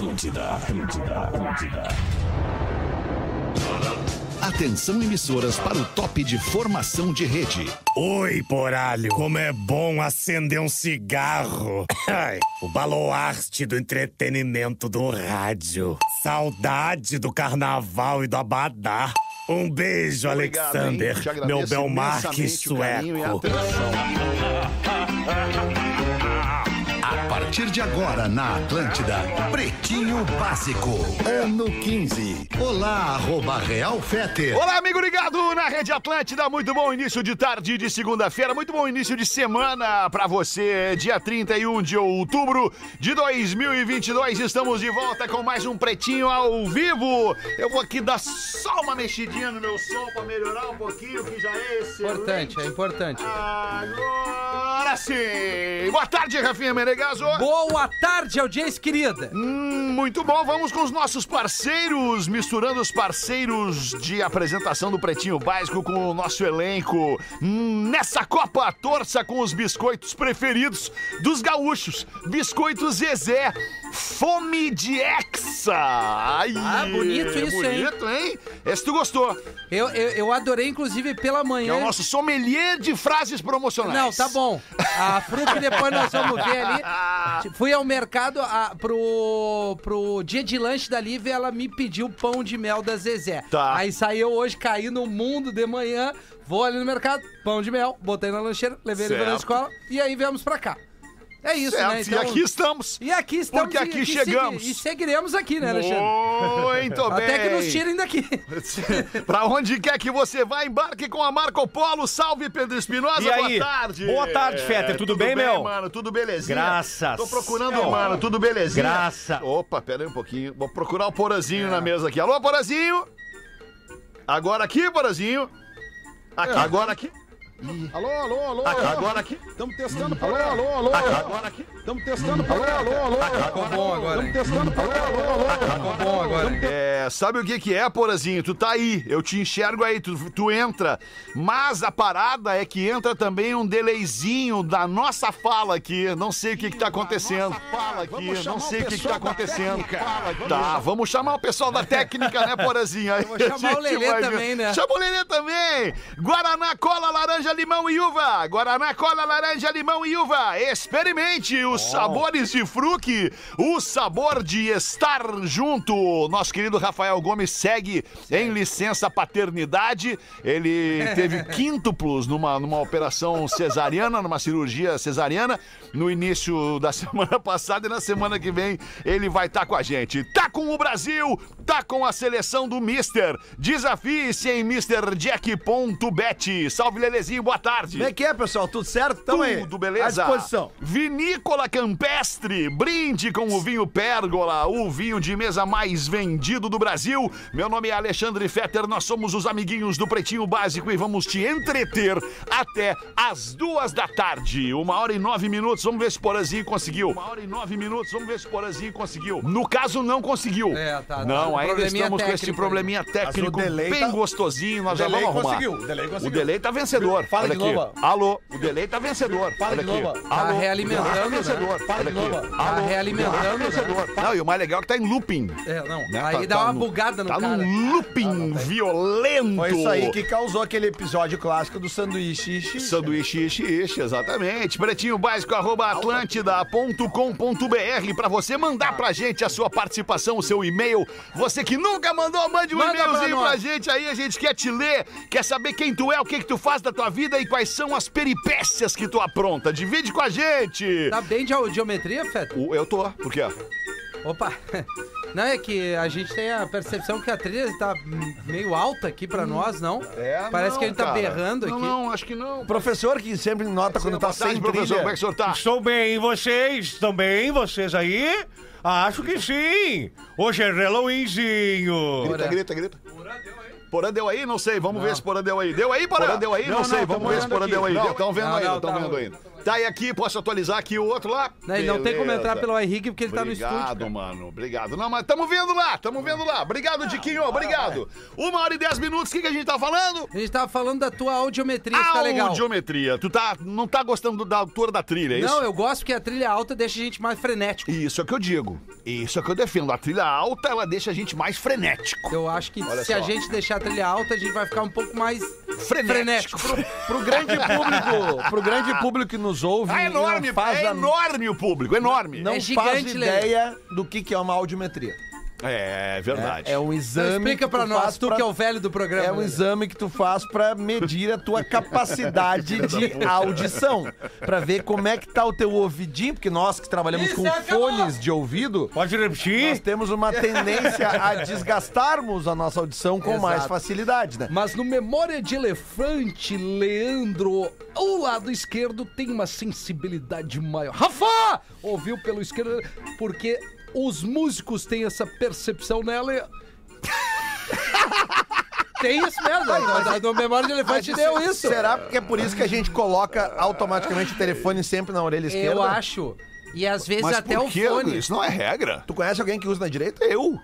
Atlântida, Atlântida, Atlântida. Atenção emissoras para o top de formação de rede. Oi, poralho. Como é bom acender um cigarro. Ai, o baluarte do entretenimento do rádio. Saudade do carnaval e do abadá. Um beijo, Obrigado, Alexander. Meu Belmarque e sueco. A partir de agora na Atlântida, Pretinho Básico, ano 15. Olá, arroba Real Feter. Olá, amigo ligado na Rede Atlântida. Muito bom início de tarde de segunda-feira. Muito bom início de semana pra você. Dia 31 de outubro de 2022. Estamos de volta com mais um Pretinho ao vivo. Eu vou aqui dar só uma mexidinha no meu som pra melhorar um pouquinho, que já é excelente. Importante, é importante. Agora sim! Boa tarde, Rafinha Menegaso! Boa tarde, audiência querida. Hum, muito bom, vamos com os nossos parceiros, misturando os parceiros de apresentação do Pretinho Básico com o nosso elenco. Hum, nessa Copa, torça com os biscoitos preferidos dos gaúchos. Biscoitos Zezé, fome de Hexa. Ai, Ah, bonito isso, hein? bonito, hein? Esse tu gostou. Eu, eu, eu adorei, inclusive, pela Que manhã. é o nosso sommelier de frases promocionais. Não, tá bom. A fruta que depois nós vamos ver ali. Fui ao mercado a, pro, pro dia de lanche da Lívia ela me pediu pão de mel da Zezé. Tá. Aí saiu hoje, caí no mundo de manhã, vou ali no mercado, pão de mel, botei na lancheira, levei ele pra Certo. escola e aí viemos pra cá. É isso, Certo, né? e aqui estamos. E aqui estamos. Porque e- aqui e chegamos. segui- E seguiremos aqui, né, Alexandre? Muito bem. Até que nos tirem daqui. pra onde quer que você vá, embarque com a Marco Polo. Salve, Pedro Espinosa. Aí? Boa tarde. Boa tarde, Fetter. Tudo bem, meu? mano? Tudo belezinha? Graças. Tô procurando, Meu. mano. Tudo belezinha? Graça. Opa, pera aí um pouquinho. Vou procurar o Porazinho na mesa aqui. Alô, Porazinho? Agora aqui, Porazinho. Aqui, agora aqui. Alô, alô, alô. Agora aqui. Estamos testando. Alô, alô, alô. Agora aqui. Estamos testando. Alô, alô, alô. Ficou bom agora? Estamos testando. Alô, alô, alô. Ficou bom agora. É, sabe o que que é, Porazinho? Tu tá aí, eu te enxergo aí, tu, tu entra. Mas a parada é que entra também um delayzinho da nossa fala aqui. Não sei o que que tá acontecendo. Fala aqui, não sei o o que que tá acontecendo. Tá, vamos chamar o pessoal da técnica, né, Porazinho? Aí chamar o Lelê também, né? Chama o Lelê também. Guaraná, cola, laranja, limão e uva. Guaraná, cola, laranja, limão e uva. Experimente os sabores de fruque, o sabor de estar junto. Nosso querido Rafael Gomes segue em licença paternidade. Ele teve quíntuplos numa, numa operação cesariana, numa cirurgia cesariana, no início da semana passada e na semana que vem ele vai estar com a gente. Tá com o Brasil, tá com a seleção do Mister. Desafie-se em MrJack.bet. Salve, Lelezinho, boa tarde. Como é que é, pessoal? Tudo certo? Tamo aí. Tudo beleza? À disposição. Vinícola Campestre, brinde com o vinho Pérgola, o vinho de mesa mais vendido do Brasil. Meu nome é Alexandre Fetter, nós somos os amiguinhos do Pretinho Básico e vamos te entreter até as duas da tarde. Uma hora e nove minutos, vamos ver se o Porazinho conseguiu. Uma hora e nove minutos, vamos ver se o Porazinho conseguiu. No caso, não conseguiu. É, tá, tá. Não, Um ainda probleminha estamos com esse probleminha técnico bem tá- gostosinho, nós o já delay vamos arrumar. conseguiu, o delay conseguiu. O delay tá vencedor. Fala Olha de aqui. novo. Alô, o delay tá vencedor. Fala Olha de aqui. novo. Tá Alô, realimentando, tá né? vencedor. Fala de aqui. novo. Tá Alô, realimentando, tá né? vencedor. Não, e o mais legal é que tá em looping. É, não. né? Aí Tá- dá tá uma no- bugada no Tá cara. num looping violento. Foi isso aí que causou aquele episódio clássico do sanduíche. ixi. Sanduíche, ishi, ishi, exatamente. Pretinho básico, arroba atlântida.com.br pra você mandar pra gente a sua participação, o seu e-mail. Você que nunca mandou, mande um Manda pra e-mailzinho pra, nós. gente aí, a gente quer te ler, quer saber quem tu é, o que que tu faz da tua vida e quais são as peripécias que tu apronta. Divide com a gente. Tá bem de geometria, Feta? O- Eu tô, por quê? Opa! Não, é que a gente tem a percepção que a trilha tá meio alta aqui pra nós, não? Parece que ele tá berrando não, aqui. Não, acho que não. Professor que sempre nota quando tá tarde, sem professor, trilha. como é que o senhor tá? Estou bem, vocês? Estão bem, vocês aí? Acho que sim. Hoje é Halloweenzinho. Grita, grita, grita. Porã deu aí? Não sei, vamos ver se Porã deu aí. Deu aí, Porã? deu aí? Não, Não, sei, não, vamos tamo ver se Porã deu aí. Não, Estão vendo não, aí, não, estão tá vendo ainda. Tá aí aqui, posso atualizar aqui o outro lá? Não, ele não tem como entrar pelo Henrique porque ele tá no estúdio. Obrigado, mano. Obrigado. Não, mas tamo vendo lá, tamo vendo lá. Obrigado, Diquinho. Obrigado. Uma hora e dez minutos, o que, que a gente tá falando? A gente tava falando da tua audiometria, tá legal. Audiometria. Tu tá, não tá gostando da altura da trilha, é isso? Não, eu gosto que a trilha alta deixa a gente mais frenético. Isso é o que eu digo. Isso é o que eu defendo. A trilha alta, ela deixa a gente mais frenético. Eu acho que Olha se a só. gente deixar a trilha alta, a gente vai ficar um pouco mais Frenético. frenético. Pro grande público, pro grande público que nos ouve, Ah, enorme, não faz é a- enorme o público, enorme. não É faz gigante, ideia do que, que é uma audiometria. É, verdade. É um Então exame. explica que pra nós, tu pra- que é o velho do programa. É um né? exame que tu faz pra medir a tua capacidade de audição. Pra ver como é que tá o teu ouvidinho, porque nós que trabalhamos Isso, com acabou. fones de ouvido, Pode nós repetir? temos uma tendência a desgastarmos a nossa audição com mais Exato. facilidade, né? Mas no Memória de Elefante, Leandro, o lado esquerdo tem uma sensibilidade maior. Rafa! Ouviu pelo esquerdo, porque os músicos têm essa percepção nela e... Tem isso mesmo, no, no Memória de Elefante deu isso. Será que é por isso que a gente coloca automaticamente o telefone sempre na orelha esquerda? Eu acho. E às vezes Mas até por o quê? fone. Isso não é regra. Tu conhece alguém que usa na direita? Eu.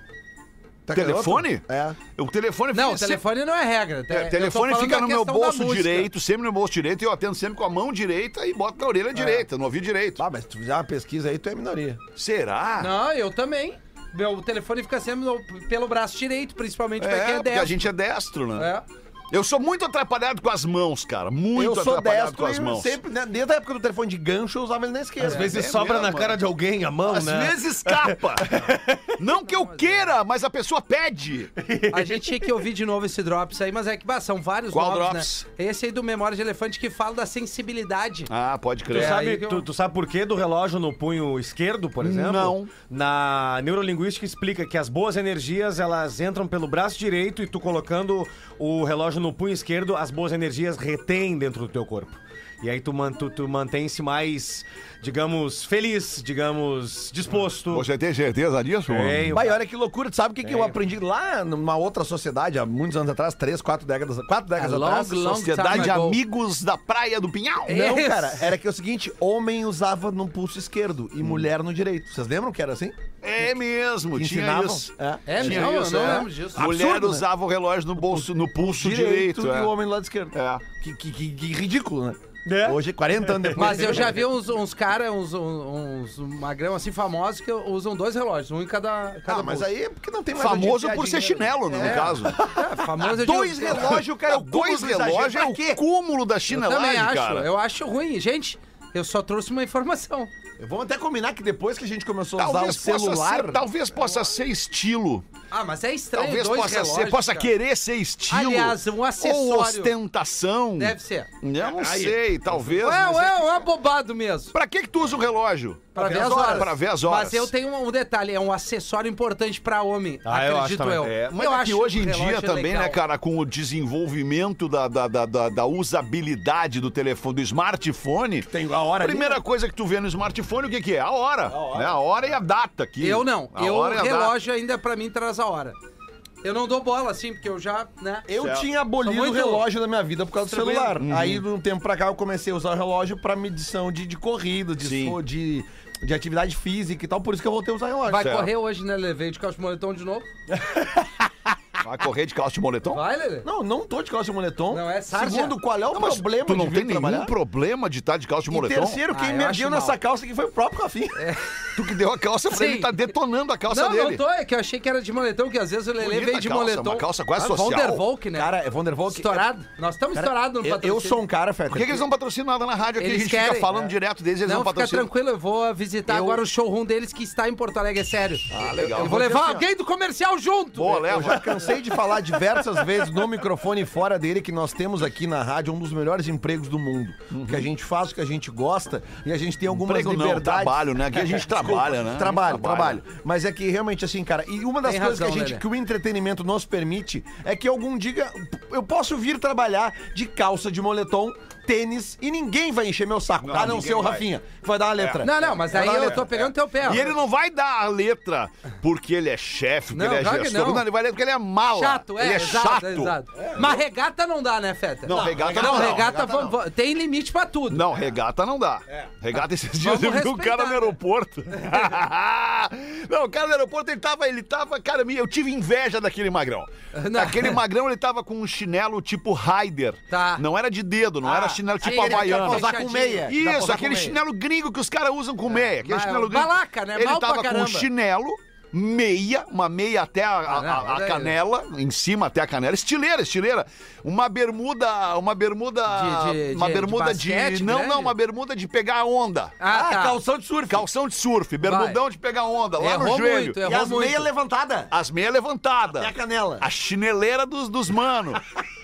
Tá Telefone? É. O telefone Não, o fica telefone não é regra. sempre- É, o telefone eu tô falando fica da no meu questão da bolso música. direito, sempre no bolso direito, e eu atendo sempre com a mão direita e boto na orelha direita, no ouvido direito. Ah, mas se tu fizer uma pesquisa aí, tu é minoria. Será? Não, eu também. Meu telefone fica sempre no- pelo braço direito, principalmente pra quem É, é porque a gente é destro, né? É. Eu sou muito atrapalhado com as mãos, cara. Muito eu sou atrapalhado destro com as mãos. sempre, né, desde a época do telefone de gancho, eu usava ele na esquerda. Às vezes é sobra mesmo, na cara mano. de alguém a mão, Às né? vezes escapa. não que eu queira, mas a pessoa pede. A gente tinha que ouvir de novo esse Drops aí, mas é que bah, são vários Qual novos, Drops? né? Esse aí do Memória de Elefante que fala da sensibilidade. Ah, pode Tu, crer. É, sabe, eu- tu, tu sabe por que do relógio no punho esquerdo, por exemplo? Não. Na neurolinguística explica que as boas energias, elas entram pelo braço direito e tu colocando o relógio no punho esquerdo, as boas energias retêm dentro do teu corpo. E aí tu, man, tu, tu mantém-se mais, digamos, feliz, digamos, disposto. Você tem certeza disso? Tenho. Vai, olha que loucura. Tu sabe o que, que eu aprendi lá numa outra sociedade, há muitos anos atrás, três, quatro décadas, quatro décadas A long, atrás? long Sociedade. Amigos da Praia do Pinhal. Não, Isso. cara, era que é o seguinte: homem usava no pulso esquerdo e mulher no direito. Vocês lembram que era assim? É mesmo, tinha Ensinavam? isso. É. É, Tinha não, isso, eu não é. lembro disso. Mulher Absurdo, né? usava o relógio no bolso, no pulso direito. e é. o homem do lado esquerdo. É. Que, que, que- que ridículo, né? É. Hoje, 40 anos depois. Mas eu já vi uns, uns caras, uns, uns magrão assim famosos que usam dois relógios, um em cada, cada Ah, mas bolso. aí é porque não tem mais Famoso por ser chinelo, né, É. no caso. É, famoso eu digo- Dois relógios, cara. é o Dois relógios é o quê? cúmulo da Eu chinelagem, também acho, cara. eu acho ruim. Gente, eu só trouxe uma informação. Vamos até combinar que depois que a gente começou a usar o celular. ser, talvez possa ser estilo. Ah, mas é estranho Talvez dois possa relógios, ser, possa cara. querer ser estilo. Aliás, um Ou acessório. ostentação. Deve ser. Eu não sei, talvez. Ué, é ué, que- ué, bobado mesmo. Pra que que tu usa o relógio? Pra ver as horas. Pra ver as horas. Mas eu tenho um detalhe, é um acessório importante pra homem, Ah, eu acho acredito eu. É, mas eu é que hoje em dia também, legal. né, cara, com o desenvolvimento da, da, da, da- da usabilidade do telefone, do smartphone, Tem a hora primeira coisa que tu vê no smartphone, o que que é? A hora. A hora, a hora e a data aqui. Eu não. A eu, o relógio ainda pra mim traz a hora. Eu não dou bola assim, porque eu já, né? Eu Certo. tinha abolido Sou o relógio da minha vida por causa do tranquilo. celular. Uhum. Aí, de um tempo pra cá, eu comecei a usar o relógio pra medição de, de corrida, de, Sim. de, de atividade física e tal. Por isso que eu voltei a usar relógio. Vai Certo. correr hoje, né, Levei de calça de moletom de novo? Vai correr de calça de moletom? Vai, Lele? Não, não tô de calça de moletom. Não, é sarja. Segundo, qual é o Não, mas problema tu não de tem nenhum trabalhar? problema de estar de calça de E moletom? terceiro, Ah, quem eu me acho deu nessa mal. calça aqui foi o próprio Rafinha. Tu que deu a calça pra Sim. ele, tá detonando a calça Não, dele. não tô, é que eu achei que era de moletom, que às vezes o Bonita veio de calça, moletom. uma calça quase Ah, social. Vandervolk, né? Cara, é Vandervolk. Estourado. Nós estamos estourados no eu, patrocínio. eu sou um cara, Feta. Por que, que eles não patrocinam nada na rádio aqui? Eles a gente querem, fica falando é. direto deles, eles Não, não, fica patrocinam. tranquilo, eu vou visitar Eu- agora o showroom deles que está em Porto Alegre, é sério. Ah, legal. Eu vou levar alguém do comercial junto. Boa, Eu leva. já cansei de falar diversas vezes no microfone e fora dele que nós temos aqui na rádio um dos melhores empregos do mundo. Que a gente faz o que a gente gosta e a gente tem algumas Emprego não, liberdades. trabalho, né? Aqui a gente trabalha, né? Trabalho, trabalha. trabalho. Mas é que realmente assim, cara, e uma das Tem coisas razão, que a gente Lelê. que o entretenimento nos permite é que algum dia eu posso vir trabalhar de calça de moletom tênis e ninguém vai encher meu saco. Não, a não ser o vai. Rafinha, que vai dar uma letra. Não, não, mas aí eu tô pegando teu pé. ó. E ele não vai dar a letra porque ele é chefe, porque Não, ele é claro gestor. não. Não, ele vai ler porque ele é mala. Chato, é, Ele é exato, chato. exato. Mas regata não dá, né, Feta? Não, regata não. não. regata, tem limite pra tudo. Não, regata não dá. Regata esses dias Vamos eu vi um cara no aeroporto. não, o cara no aeroporto, ele tava, ele tava, cara, eu tive inveja daquele magrão. Não. Aquele magrão, ele tava com um chinelo tipo Raider. Tá. Não era de dedo, não era chinelo tipo sim, ele quer havaiano. posar com meia. Isso, usar aquele com meia. chinelo gringo que os caras usam com meia. Aquele mas- chinelo gringo. balaca, né? Ele Mal pra tava com um caramba. chinelo, meia, uma meia até a, a- Ah, não, a- a daí- canela, em cima até a canela, estileira, estileira. Uma bermuda, uma bermuda, De- de- uma de- bermuda de de, basquete não, grande? não, uma bermuda de pegar onda. Ah, tá. calção de surf. Calção de surf, bermudão de pegar onda, lá no Errou joelho. muito, E errou as muito. meias levantadas. As meias levantadas. Até a canela. A chineleira dos, dos mano.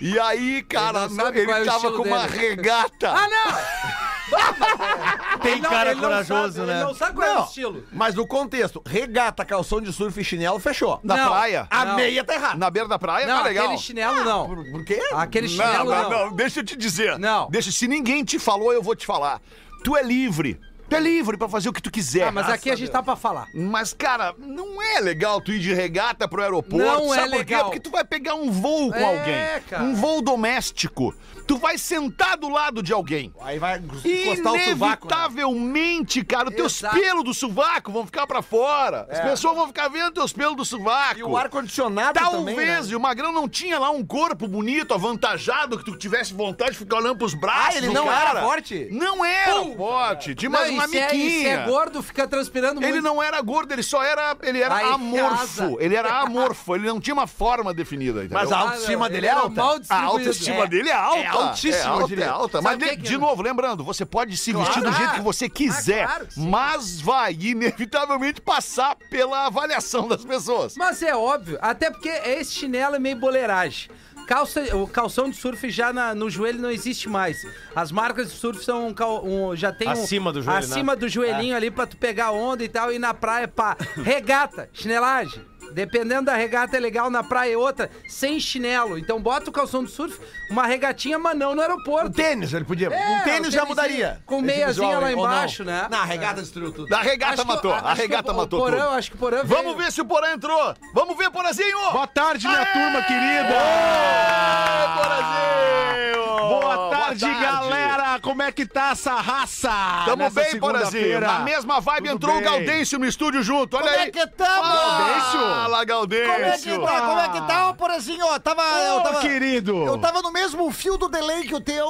E aí, cara, Ele não sabe ele é tava com uma dele. regata. Ah, não! Tem Não, cara ele não corajoso, sabe, né? Ele não sabe qual é o Não, estilo. mas no contexto, regata, calção de surf e chinelo, fechou. Na Não. praia. A Não. meia tá errada. Na beira da praia Não, tá legal. aquele chinelo não. Por, por quê? Aquele chinelo não, não. não, deixa eu te dizer. Não. Deixa, se ninguém te falou, eu vou te falar. Tu é livre. Tu é livre pra fazer o que tu quiser. Ah, mas aqui a gente tá pra falar. Mas, cara, não é legal tu ir de regata pro aeroporto. Não é Sabe por quê? legal. Porque tu vai pegar um voo com É, alguém. cara. Um voo doméstico. Tu vai sentar do lado de alguém. Aí vai encostar o sovaco. né? Inevitavelmente, cara, os teus pelos do sovaco vão ficar pra fora. As pessoas vão ficar vendo teus pelos do sovaco. E o ar-condicionado também, Talvez, né? e o Magrão não tinha lá um corpo bonito, avantajado, que tu tivesse vontade de ficar olhando pros braços. Ah, ele não cara. era forte? Não era forte. Tinha Não, uma se é, se miquinha. é gordo, fica transpirando muito. Ele não era gordo, ele só era. Ele era Aí amorfo. casa. Ele era amorfo, ele não tinha uma forma definida. Entendeu? Mas a Ah, autoestima não, dele ele é era alta. A autoestima É. dele é alta. É altíssima, é eu alta, diria. é alta. Mas, de, que- de novo, lembrando, você pode se vestir do Claro. jeito que você quiser, Ah, claro que mas vai inevitavelmente passar pela avaliação das pessoas. Mas é óbvio, até porque esse chinelo é meio boleiragem. Calça, o calção de surf já na- no joelho não existe mais. As marcas de surf são um cal- um- já tem um- Acima do joelho, acima né? do joelhinho ali pra tu pegar onda e tal e na praia pá. Regata, chinelagem. Dependendo da regata é legal, na praia é outra, sem chinelo. Então bota o calção de surf, uma regatinha, mas não no Um aeroporto. tênis, ele podia. É, um tênis já mudaria. com Esse meiazinha visual lá embaixo, né? Na regata destruiu tudo. A regata Acho que- matou, a que regata o- matou o Porã, tudo. Acho que o Porã Vamos veio- ver se o Porã entrou. Vamos ver, Porazinho. Boa tarde, minha turma querida. Aê, Porazinho. Boa tarde, galera. Como é que tá essa raça? Tamo nessa bem, Porazinho. Na mesma vibe Tudo entrou bem. o Gaudêncio no estúdio junto. Olha Como aí. é que tamo? Gaudêncio? Fala, Gaudêncio. Como é que tá? Como é que tá, Porazinho? Ó, tava, eu Ô, tava, querido. eu tava no mesmo fio do delay que o teu.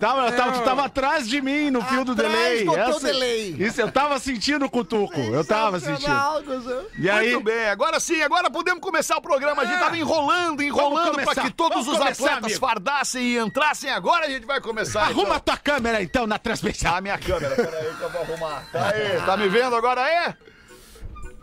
Tava, eu tava- tu tava atrás de mim no fio do Atrás delay. do teu delay. Isso, eu tava sentindo o cutuco. Eu tava sentindo. Sensacional, Guzão. E aí, Muito bem, agora sim, agora podemos começar o programa. A gente tava enrolando, enrolando pra que todos vamos os começar, atletas amigo. fardassem e entrassem. Agora a gente vai começar. arruma então. a tua câmera então na transmissão. a minha câmera. Peraí que eu vou arrumar. Tá aí, tá me vendo agora aí?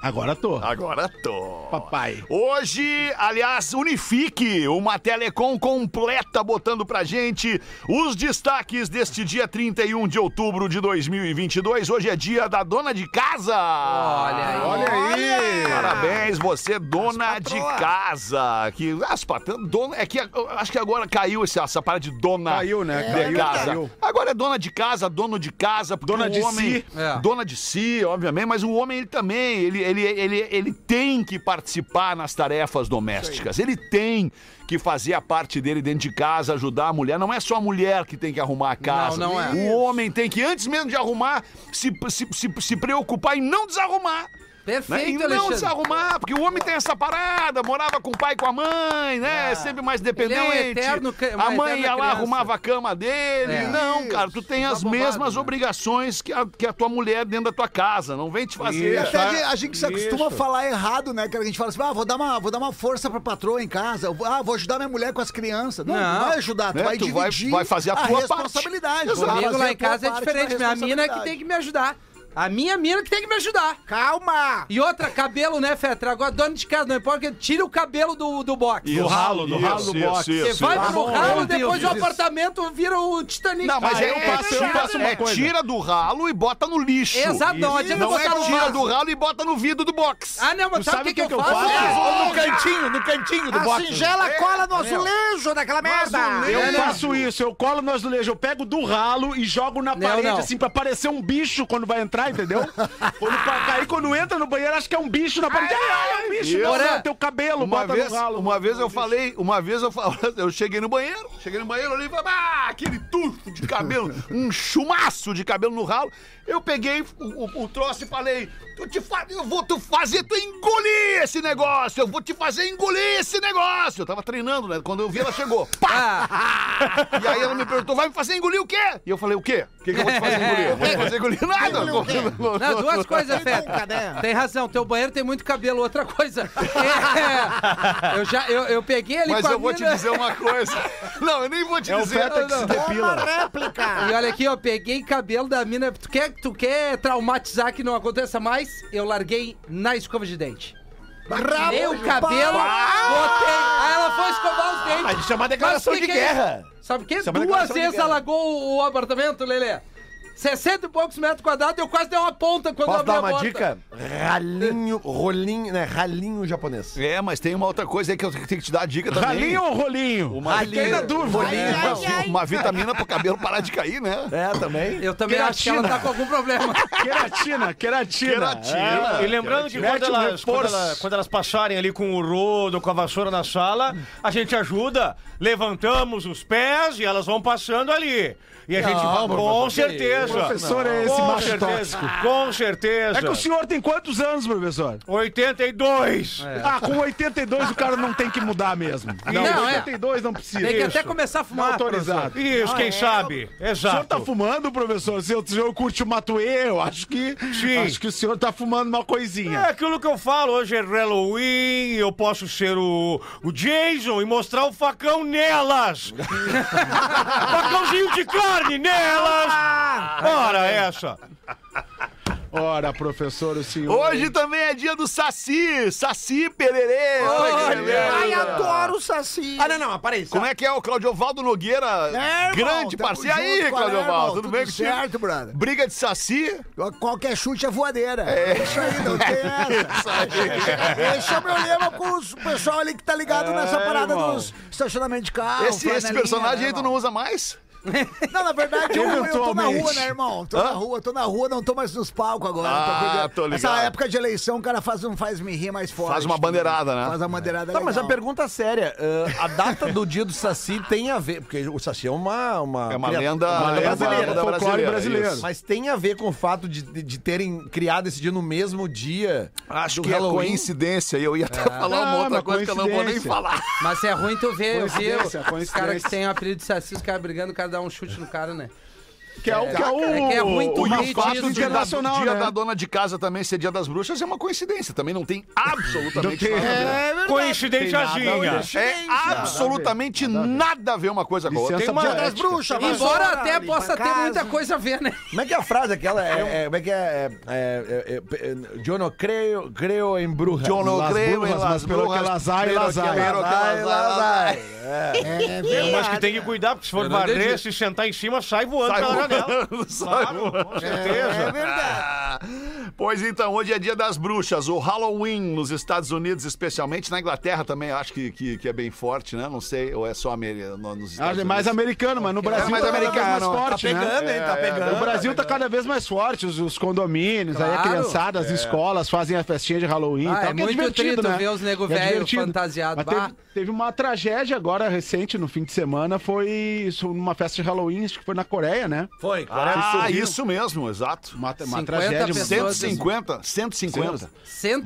Agora tô. Agora tô. Papai. Hoje, aliás, unifique uma telecom completa botando pra gente os destaques deste dia 31 de outubro de 2022. Hoje é dia da dona de casa. Olha aí. Olha aí. Parabéns, você, dona de casa. Que, as patroas, dona, é que acho que agora caiu essa, essa parada de dona Caiu, né? de Caiu, casa. caiu. Agora é dona de casa, dono de casa. porque Dona o de homem, si. É. Dona de si, obviamente, mas o homem ele também, ele, ele, ele, ele tem que participar nas tarefas domésticas. Ele tem que fazer a parte dele dentro de casa, ajudar a mulher. Não é só a mulher que tem que arrumar a casa. Não, não é. O homem tem que, antes mesmo de arrumar, se, se, se, se preocupar em não desarrumar. Né? E Perfeito, não Alexandre. desarrumar, porque o homem tem essa parada, morava com o pai e com a mãe, né? Sempre mais dependente. Ele é um eterno a mãe ia lá, criança. arrumava a cama dele. É. Não, cara, tu tem as bobado, mesmas né? obrigações que a, que a tua mulher dentro da tua casa. Não vem te fazer. E até a gente- se acostuma a Isso. falar errado, né? Que a gente fala assim, ah, vou dar uma, vou dar uma força pra patroa em casa. Ah, vou ajudar minha mulher com as crianças. Não, Não. não vai ajudar, tu Né? vai Tu vai- dividir vai fazer a tua parte. responsabilidade. Vai Comigo lá a em casa é parte diferente. Minha mina que responsabilidade. tem que me ajudar. A minha mina que tem que me ajudar. Calma! E outra, cabelo, né, Fetra? Agora, dono de casa, não importa, que tira o cabelo do, do box. Isso, ralo, do ralo do isso, box. isso, Você isso, vai isso. pro ralo, eu depois o apartamento vira o Titanic. Não, mas Ah, é, eu é faço- eu tira, faço uma é coisa. tira do ralo e bota no lixo. Exato, não adianta Não botar é no tira vaso. do ralo e bota no vidro do box. Ah, não, mas Tu sabe o que, que, que eu eu faço? Ou no cantinho, no cantinho do A box. singela cola no azulejo daquela merda! Eu faço isso, eu colo no azulejo, eu pego do ralo e jogo na parede, assim, pra parecer um bicho quando vai entrar, entendeu? quando pra cair, quando entra no banheiro, acho que é um bicho na parede. Ai, é um bicho, não, não, teu cabelo, Uma bota vez, no ralo. uma vez eu falei, uma vez eu falei, eu cheguei no banheiro, cheguei no banheiro ali e falei, ah, aquele tufo de cabelo, um chumaço de cabelo no ralo. Eu peguei o, o- o troço e falei, eu, te fa eu vou te fazer tu engolir esse negócio, eu vou te fazer engolir esse negócio. Eu tava treinando, né? Quando eu vi, ela chegou. Pá! Ah, E aí ela me perguntou, vai me fazer engolir o quê? E eu falei, o quê? O que, que eu vou te fazer engolir? Eu vou te fazer engolir nada. não, duas coisas, Fetra. né? Tem razão, teu banheiro tem muito cabelo. Outra coisa, é, eu já, eu, eu peguei ali Mas com a eu vou te mina- dizer uma coisa. Não, eu nem vou te É o dizer. Feta que se depila. réplica! E olha aqui, ó, peguei cabelo da mina. Tu quer, tu quer traumatizar que não aconteça mais? Eu larguei na escova de dente. Tirei o cabelo, botei. Aí ela foi escovar os dentes. Mas isso é uma declaração Mas que de que é guerra. Sabe o quê? Isso é uma Duas declaração de vezes guerra. alagou o apartamento, Lelê. 60 e poucos metros quadrados, eu quase dei uma ponta quando Posso eu abri dar a uma porta. dica? Ralinho, rolinho, né? Ralinho japonês. É, mas tem uma outra coisa aí que eu tenho que te dar a dica também. Ralinho ou rolinho? Uma, Fiquei na dúvida. uma, uma vitamina pro cabelo parar de cair, né? É, também. Eu também acho que ela tá com algum problema. Queratina, queratina. Queratina. E lembrando que Mete quando um elas, quando, reforço. quando elas passarem ali com o rodo, com a vassoura na sala, a gente ajuda, levantamos os pés e elas vão passando ali. E a gente vai, com certeza. Professor é esse com macho certeza, tóxico. com certeza. É que o senhor tem quantos anos, professor? 82. Ah, com 82 o cara não tem que mudar mesmo. Não, Não, é. 82 não precisa. Tem que até começar a fumar. autorizado. Isso, quem sabe? O senhor Exato. tá fumando, professor? Se o senhor curte o Matuê, eu acho que. Sim. Acho que o senhor tá fumando uma coisinha. É aquilo que eu falo, hoje é Halloween, eu posso ser o, o Jason e mostrar o facão nelas. Facãozinho de carne nelas. Ora essa. Ora, professor, o senhor. Hoje também é dia do Saci, Saci Pererê. Olha. Ai, adoro o Saci! Ah, não, não, aparece. Como é que é o Claudio Valdo Nogueira? É, irmão, grande tamo parceiro. E aí, qual é, Claudio irmão? Valdo, tudo, bem contigo? certo, brother? Briga de Saci? Qualquer chute é voadeira. É isso aí, não tem essa. Esse é o meu lema com os- o pessoal ali que tá ligado nessa parada irmão. dos estacionamentos de carro. Esse, esse flanelinha, personagem né, aí tu irmão? não usa mais? Não, na verdade, eu, eu tô na rua, né, irmão? Tô na rua, tô na rua, não tô mais nos palcos agora. Ah, cuidando. tô ligado. Essa época de eleição, o cara faz, um, faz me rir mais forte. Faz uma bandeirada, né? Faz uma bandeirada Tá, mas a pergunta séria, ah, a data do dia do Saci tem a ver, porque o Saci é uma... uma É uma lenda, uma lenda brasileira. folclore brasileira, brasileiro. isso. Mas tem a ver com o fato de, de, de terem criado esse dia no mesmo dia Acho que Halloween. é coincidência. Eu ia até falar uma outra uma coisa que eu não vou nem falar. Mas é ruim tu ver, eu vi os caras que têm o apelido de saci, os caras brigando, o dá um chute no cara, né? Que é o que é o. É que é ruim o mascote disso, dia, da, dia né? da dona de casa também ser dia das bruxas é uma coincidência. Também não tem absolutamente Não tem- nada a ver. É verdade. Coincidenciazinha. É absolutamente nada a ver uma coisa com a outra. Tem uma- Dia das bruxas, Embora até possa a ter casa. muita coisa a ver, né? Como é que é a frase aquela? É, é, como é que é? é, é, é, é, eu não creio, creio em no Las creo brujas, en las mas pelo que brujas, las hay, pero las que- hay. pero que Lazai, las hay, lazai. É Mas que tem que cuidar, porque se for Eu não varrer, se sentar em cima, sai voando Sai pela voando, janela. Claro, com certeza. É verdade. Ah, Pois então, hoje é dia das bruxas, o Halloween nos Estados Unidos, especialmente na Inglaterra também, acho que, que, que é bem forte, né? Não sei, ou é só nos Estados Ah, é mais Unidos. americano, mas no Brasil mais tá americano. mais forte, Tá pegando, né? hein? Tá pegando. O Brasil tá cada vez mais forte, os, os condomínios, aí a Claro. criançada, as escolas fazem a festinha de Halloween Ah, e tal, é é muito divertido, trito né? ver os nego É velho fantasiado. Mas teve, teve uma tragédia agora recente, no fim de semana, foi isso, numa festa de Halloween, acho que foi na Coreia, né? Foi. Ah, isso mesmo, exato. Uma, uma 50 tragédia. 150, 150.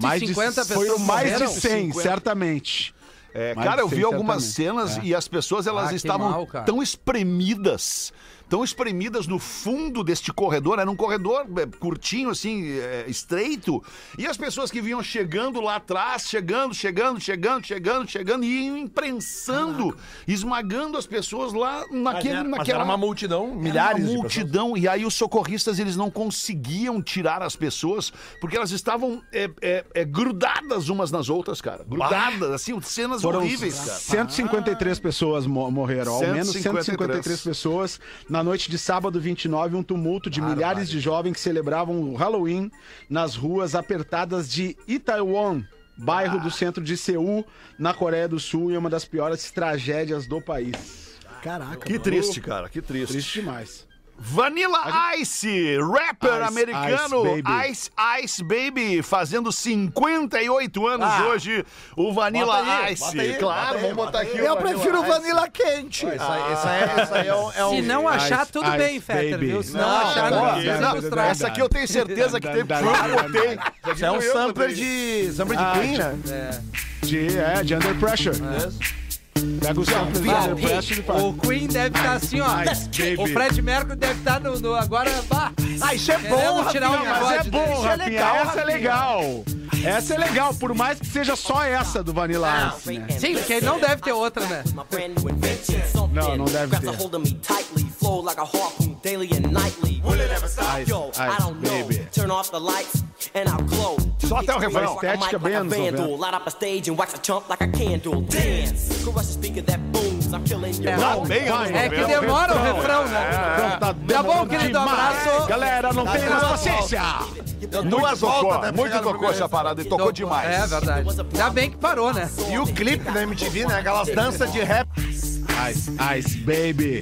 Mais de, 150 pessoas Foi mais de morreram. 100, certamente. É, cara, eu vi 100, algumas cenas e as pessoas elas Ah, estavam mal, tão espremidas tão espremidas no fundo deste corredor. Era um corredor é, curtinho, assim, é, estreito. E as pessoas que vinham chegando lá atrás, chegando, chegando, chegando, chegando, chegando, e iam imprensando, esmagando as pessoas lá naquele, Mas naquela. era uma multidão, milhares Era de uma multidão. E aí os socorristas eles não conseguiam tirar as pessoas porque elas estavam é, é, é, grudadas umas nas outras, cara. Grudadas, assim, cenas Foram horríveis, cara. 153 pessoas mo- morreram, ao menos 153. 153 pessoas. Na noite de sábado 29, um tumulto de milhares de jovens que celebravam o Halloween nas ruas apertadas de Itaewon, bairro do centro de Seul, na Coreia do Sul, e é uma das piores tragédias do país. Caraca. Que triste, cara, que triste. Triste demais. Vanilla Ice, rapper Ice, americano, Ice Baby. Ice Ice Baby, fazendo 58 anos Ah. hoje. O Vanilla Bota aí, Ice. bota aí, claro, bota aí, vamos bota botar aqui. Eu o prefiro Ice. vanilla quente. Essa, essa é, essa é um, é um- Se não achar, Ice, tudo Ice, bem, Fetter, baby. viu? Se não, Não, achar, não, não não. Essa aqui eu tenho certeza que teve. Eu que da- botei. Isso é um eu sampler de. sampler de Ah, Queen, né? É, de Under Pressure. Pega o sample de Under Pressure e faz. O Queen deve estar assim, ó. O Fred Mercury deve estar no, no- agora. Bah, Ah, isso é bom, Queremos tirar Rafinha, um Mas é bom. Isso é Rafinha. legal, essa é Rafinha. legal. Essa é legal, por mais que seja só essa do Vanilla Ice, né? sim, porque não deve ter outra, né? Não, não deve ter. Ice, Ice, baby. Só até o refrão. A estética bem anos 90. Não, bem anos É que 90. demora o refrão, né? Então, Tá bom, demorando querido, abraço. Galera, não tem mais paciência. Tocou, voltas, né, muito tocou essa parada e tocou demais. É verdade. Ainda bem que parou, né? E o clipe da MTV, né? Aquelas danças de rap. Ice, Ice, baby.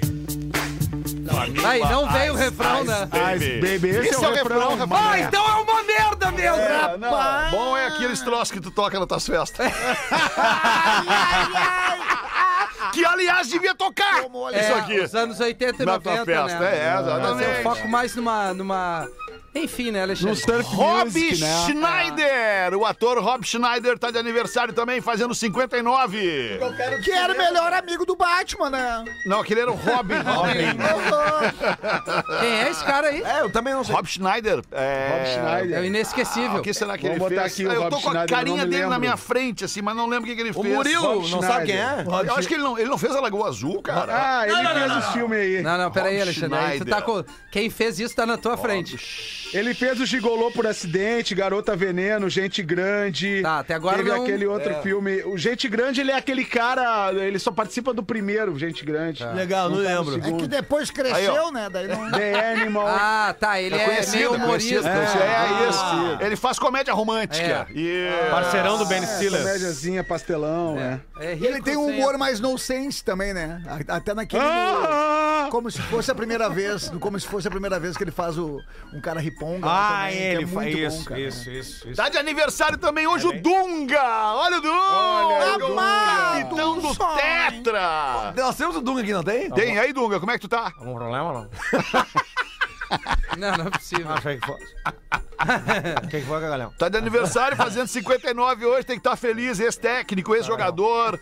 Aí, não veio o refrão, né? Ice, baby. Esse, Esse é o refrão, refrão, Ah, então é uma merda mesmo! É, não, bom é aqueles troços que tu toca nas tuas festas. que, aliás, devia tocar isso É, aqui. Os anos 80 e Na 90, tua festa, né? é, Mas eu exatamente. foco mais numa... numa... Enfim, né, No Alexandre? surf Rob music, né? Schneider, o ator Rob Schneider tá de aniversário também, fazendo 59. Que era o melhor amigo do Batman, né? Não, aquele era o Robin. Robin. Quem é esse cara aí? É, eu também não sei. Rob Schneider. É... Rob É o Schneider. inesquecível. O que será que Vamos ele botar fez? aqui o Ah, eu Rob tô com a Schneider, carinha não dele na minha frente, assim, mas não lembro o que, que ele O fez. Murilo, Rob não sabe quem é? Schneider. Eu acho que ele não, ele não fez a Lagoa Azul, cara. Ah, ele fez o filme aí. Não, não, peraí, Rob Alexandre. Aí tu Schneider. tá com... Quem fez isso tá na tua frente. Ele fez o Gigolô por acidente, Garota Veneno, Gente Grande. Tá, até agora Teve não- aquele outro filme. O Gente Grande, ele é aquele cara. Ele só participa do primeiro, Gente Grande. Legal, não tá no lembro. É que depois cresceu, né? Daí não. The Animal. Ah, tá. Ele é, Conhecido, meio conhecido, humorista. conhecido. É, isso. conhecido. Ele faz comédia romântica. É. E... Parceirão do Ben Stiller. Comédiazinha, pastelão, né? É rico, Ele tem um humor mais no sense também, né? Até naquele. do- Ah! Como se fosse a primeira vez. Como se fosse a primeira vez que ele faz o, um cara riponga. Lá Ah, também, que ele é faz isso, bom, cara. isso, isso, isso. Tá de aniversário também hoje o Dunga! Olha o Dunga! Amado, Capitão do. Tetra! Nós temos o Dunga aqui, não tem? Tem aí, Dunga, como é que tu tá? Algum problema não? Não, não é possível. Achei que. O que, que foi, Cagalhão? Tá de aniversário, fazendo 59 hoje, tem que estar feliz. Ex-técnico, ex-jogador,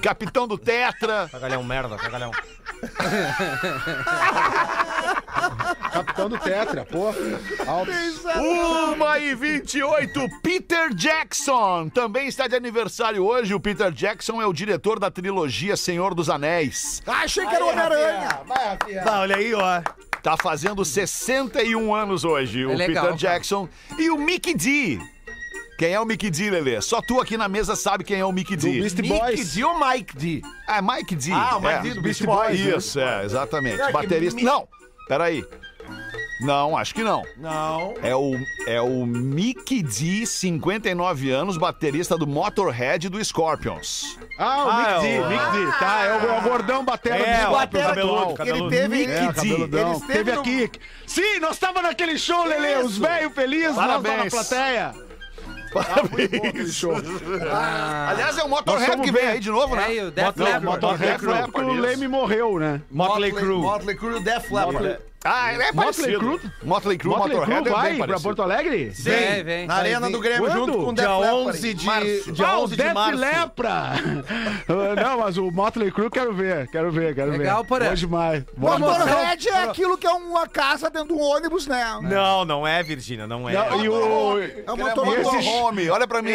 capitão do Tetra. Cagalhão merda, cagalhão. Capitão do Tetra, pô. Alto. Uma e 28, Peter Jackson. Também está de aniversário hoje. O Peter Jackson é o diretor da trilogia Senhor dos Anéis. Ah, achei que era o Homem-Aranha. Tá, olha aí, ó. Tá fazendo 61 anos hoje, o É legal, Peter cara. Jackson. E o Mickey D. Quem é o Mickey D, Lelê? Só tu aqui na mesa sabe quem é o Mickey D. Do Beast Mickey Boys. D ou Mike D? Ah, é Mike D. Ah, o Mike é. D do Beast Boys. Isso, é, exatamente. Que Baterista. Mi- Não, peraí. Não, acho que não. Não. É o, é o Mickey D, 59 anos, baterista do Motorhead e do Scorpions. Ah, o Ah, Mick é D, o- Mick D. Tá, é o, é o gordão batera É, do o Scorpions que- cabeludo. Ele teve. É, cabeludão. Ele esteve Teve no- aqui. Sim, nós tava naquele show, Lele. Os velhos felizes, nós lá na Parabéns. plateia. Parabéns. show. Aliás, é o Motorhead Nós que vem ver. aí de novo, né? É, e o Leppard. Motorhead o. Leme morreu, né? Motley Crue. Motley Crue, Def Leppard. Ah, é Motley parecido. Crue? Motley Crue, Motley Motorhead Crue é vai bem pra parecido. Porto Alegre? Vem, vem. Na Arena do Grêmio, Quando? junto com o Dia Def Leppard, 11 em de, março. dia Ah, o 11 de Def março. Lepra! Ah, Não, mas o Motley Crue quero ver, quero ver, quero Legal, ver. porém. Bom demais. Bom demais. Motorhead é aquilo que é uma casa dentro de um ônibus, né? Não, não é, Virgínia, não é. Não, e o... É um Ele é motorhome. motorhome, olha pra mim.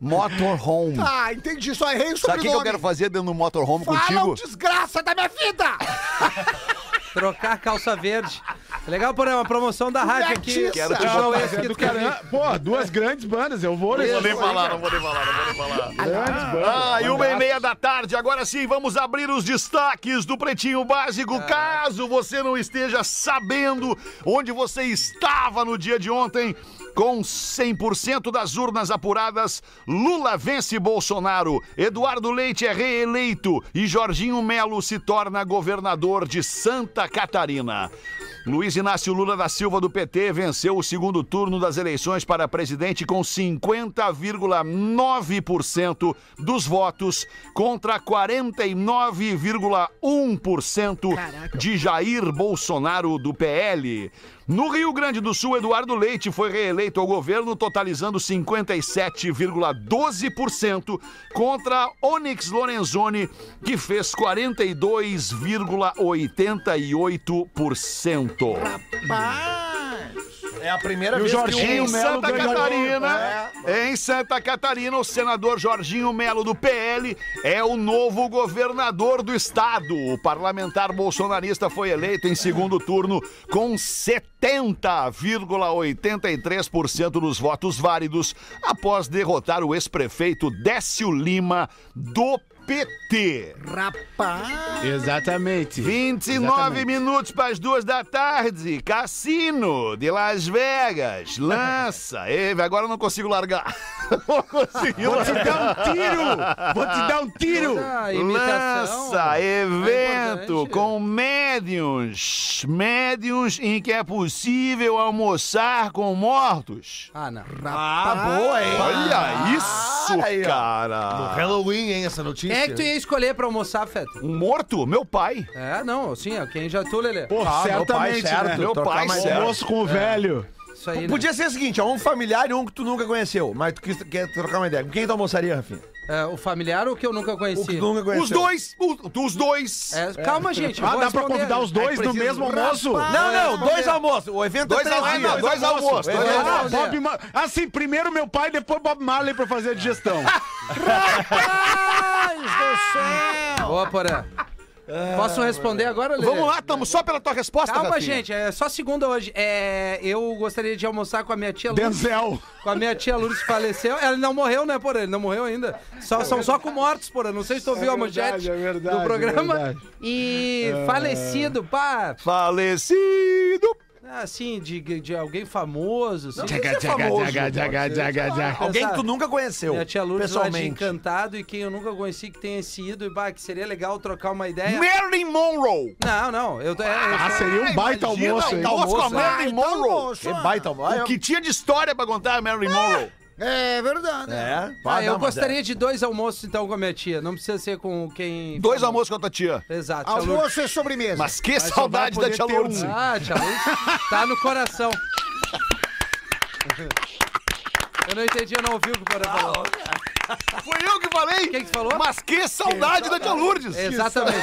Motorhome. Ah, entendi, só errei o Sabe o que, que eu sobrenome. quero fazer dentro do motorhome Fala, contigo? desgraça da minha vida! Trocar a calça verde. Legal, porém, uma promoção da rádio aqui. Quero te botar esse É que do tu quer. Pô, duas grandes bandas, eu vou nesse Não vou nem falar, não vou nem falar, não vou nem falar. Grandes bandas. Ah, e uma e meia da tarde, agora sim, vamos abrir os destaques do Pretinho Básico. Caso você não esteja sabendo onde você estava no dia de ontem, com 100% das urnas apuradas, Lula vence Bolsonaro, Eduardo Leite é reeleito e Jorginho Melo se torna governador de Santa Catarina. Luiz Inácio Lula da Silva do PT venceu o segundo turno das eleições para presidente com 50,9% dos votos contra 49,1% de Jair Bolsonaro do PL. No Rio Grande do Sul, Eduardo Leite foi reeleito ao governo, totalizando 57,12% contra Onyx Lorenzoni, que fez 42,88%. É a primeira E o vez Jorginho Em que Melo Santa ganhou. Catarina, em Santa Catarina, o senador Jorginho Melo do PL é o novo governador do estado. O parlamentar bolsonarista foi eleito em segundo turno com 70,83% dos votos válidos após derrotar o ex-prefeito Décio Lima do PT. Rapaz! Exatamente. 29 Exatamente. minutos para as duas da tarde. Cassino de Las Vegas. Lança. Ei, agora eu não consigo largar. Não Vou te largar. dar um tiro! Vou te dar um tiro! Ah. Lança É evento importante. com médiuns. Médiuns em que é possível almoçar com mortos. Ah, não. Ah, boa, hein? Olha isso, aí, ó. cara. Halloween, hein, essa notícia. Quem é que tu ia escolher pra almoçar, Feta? Um morto? Meu pai. É, não, sim, é quem já tu, Lelê. Pô, Ah, meu pai, certamente, certo. né? Meu trocar pai, uma certo. Almoço com o velho. Isso aí, né? Podia ser o seguinte, ó, um familiar e um que tu nunca conheceu, mas tu quis, quer trocar uma ideia. Com quem tu almoçaria, Rafinha? É, o familiar ou o que eu nunca O que conheci? nunca. Os dois. o- Os dois. É, calma, gente. eu Ah, dá pra convidar os dois no mesmo almoço? Não, não, dois almoços. O evento Dois é três almoços, dias. dois almoços, dois almoços. Ah, Bob Ma- Assim, primeiro meu pai, depois Bob Marley pra fazer a digestão. Rapaz do céu! Boa, Porã. Posso responder agora, Lelê? Vamos lá, estamos só pela tua resposta, Calma, Rafinha. gente, é só segunda hoje. É, eu gostaria de almoçar com a minha tia Lourdes. Denzel. Com a minha tia Lourdes que faleceu. Ela não morreu, né, Porã? Ele não morreu ainda. Só, são só com mortos, Porã. Não sei se tu ouviu a verdade, manchete é verdade, do é programa. verdade. E falecido, pá. Falecido. Assim, de, de alguém famoso. Assim. Jaga, jaga, jaga, jaga, jaga, jaga. Alguém que tu nunca conheceu, Minha tia Lourdes lá de pessoalmente. Encantado e quem eu nunca conheci que tenha sido. E, bah, que seria legal trocar uma ideia. Marilyn Monroe. Não, não. Eu, é, eu Ah, seria um baita Imagina almoço, hein? o almoço com a Marilyn Baita Monroe. Que baita almoço. O que tinha de história pra contar a Marilyn Monroe? É verdade. É, Ah, eu não, mas gostaria de dois almoços, então, com a minha tia. Não precisa ser com quem... Dois almoços com a tua tia. Exato, tia Lourdes. Almoço e sobremesa. Mas que só saudade da poder tia ter Lourdes. um. Ah, tia Lourdes tá no coração. Eu não entendi, eu não ouvi o que o Porã falou. Foi eu que falei. Quem que falou? Mas que saudade da tia Lourdes. Exatamente.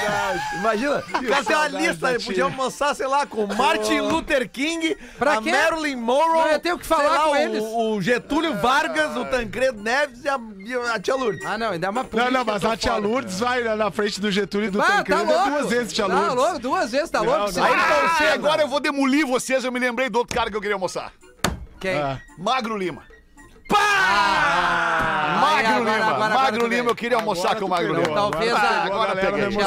Imagina, cara tem uma lista, podia almoçar, sei lá, com Martin Luther King, Pra a quê? Marilyn Monroe, Não, eu tenho que falar lá, com o, eles. o Getúlio Vargas, o Tancredo Neves e a, e a tia Lourdes. Ah, não, ainda é uma Não, não, mas a tia fora. Lourdes vai lá na frente do Getúlio e do Ah, tá Tancredo. louco. é duas vezes tia Tá Lourdes. louco, duas vezes, tá louco? Não, Você- não. Aí Ah, agora eu vou demolir vocês. Eu me lembrei do outro cara que eu queria almoçar. Quem? Ah. Magro Lima. Aí, Magro agora- Lima. agora- agora Magro Lima, eu queria almoçar Agora com o Magro. Lima. Talvez Agora a, pegou a agora galera peguei.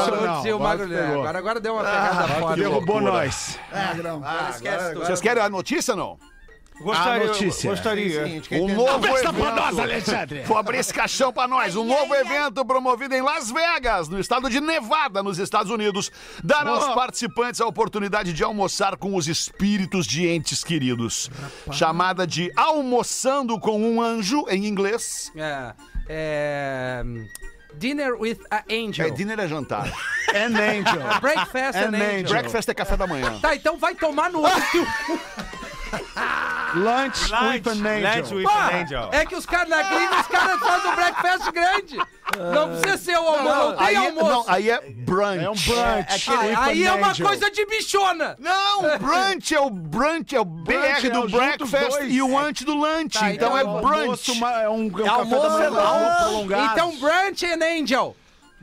o Agora Magro pegou. Agora, agora deu uma pegada forte. Derrubou nós. Esquece tudo. Vocês querem a notícia ou não? A notícia. Gostaria. Um novo Presta pra nós, evento. Alexandre. Vou abrir esse caixão pra nós. Um novo evento promovido em Las Vegas, no estado de Nevada, nos Estados Unidos, dará aos participantes a oportunidade de almoçar com os espíritos de entes queridos. Chamada de Almoçando com um Anjo, em inglês. É. É. Dinner with a Angel. É, dinner é jantar. And Angel. Breakfast and, And Angel. Angel. Breakfast é café da manhã. Tá, então vai tomar no outro. Lunch, with an Lunch Angel. with Pá, an angel. é que os caras na gringa, os caras fazem um breakfast grande. Não precisa ser o almoço, não, tem aí, é- almoço. não, aí é brunch. É um brunch. Ah, with aí an é uma angel. coisa de bichona. Não, brunch é o brunch, é o BR é do o junto os breakfast e o antes do lunch. Tá, então então é é brunch. Almoço, uma- é um, é um café almoço, da manhã é prolongado. Então brunch and Angel.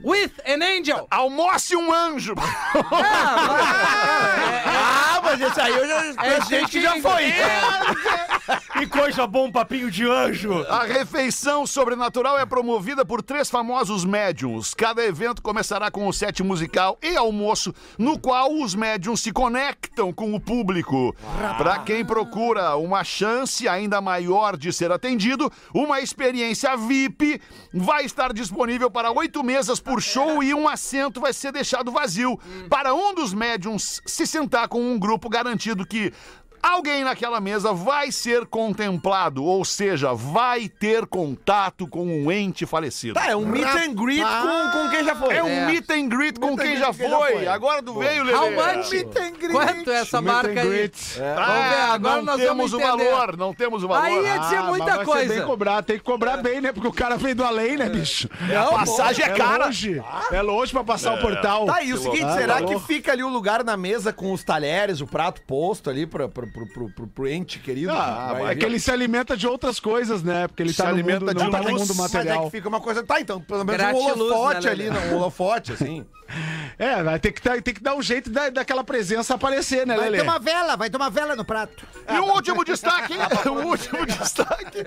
With an Angel. Almoce um anjo. Ah, esse aí eu já. É gente que já foi. Que coisa bom, papinho de anjo. A refeição sobrenatural é promovida por três famosos médiums. Cada evento começará com o set musical e almoço, no qual os médiums se conectam com o público. Para quem procura uma chance ainda maior de ser atendido, uma experiência VIP vai estar disponível para oito mesas por show e um assento vai ser deixado vazio para um dos médiums se sentar com um grupo garantido que Alguém naquela mesa vai ser contemplado, ou seja, vai ter contato com um ente falecido. Tá, é um meet and greet com, com quem já foi. É um meet and greet com Meet quem greet já quem já foi. foi. Agora tu veio, Lelê. How much? Meet and greet. Quanto é essa Meet marca aí? greet. Ah, Vamos ver, agora não nós temos vamos o valor, não temos o valor. Aí ia dizer Ah, mas muita vai ser coisa. bem cobrado, tem que cobrar bem, né? Porque o cara veio do além, né, bicho? a passagem é cara. longe. É longe pra passar o portal. Tá, e o seguinte, Ah, será tá que fica ali o lugar na mesa com os talheres, o prato posto ali pra, pro, pro, pro, pro, pro ente querido? Ah, Vai é vir? que ele se alimenta de outras coisas, né? Porque ele Se tá alimenta mundo, de não tá no mundo mas Mas é material. que fica uma coisa. Tá, então, pelo menos um Gratiluz, holofote né, ali, não, um holofote, assim. É, vai ter que, dar- tem que dar um jeito da, daquela presença aparecer, né, Vai Lelê? ter uma vela, vai ter uma vela no prato. E um último destaque, o último destaque,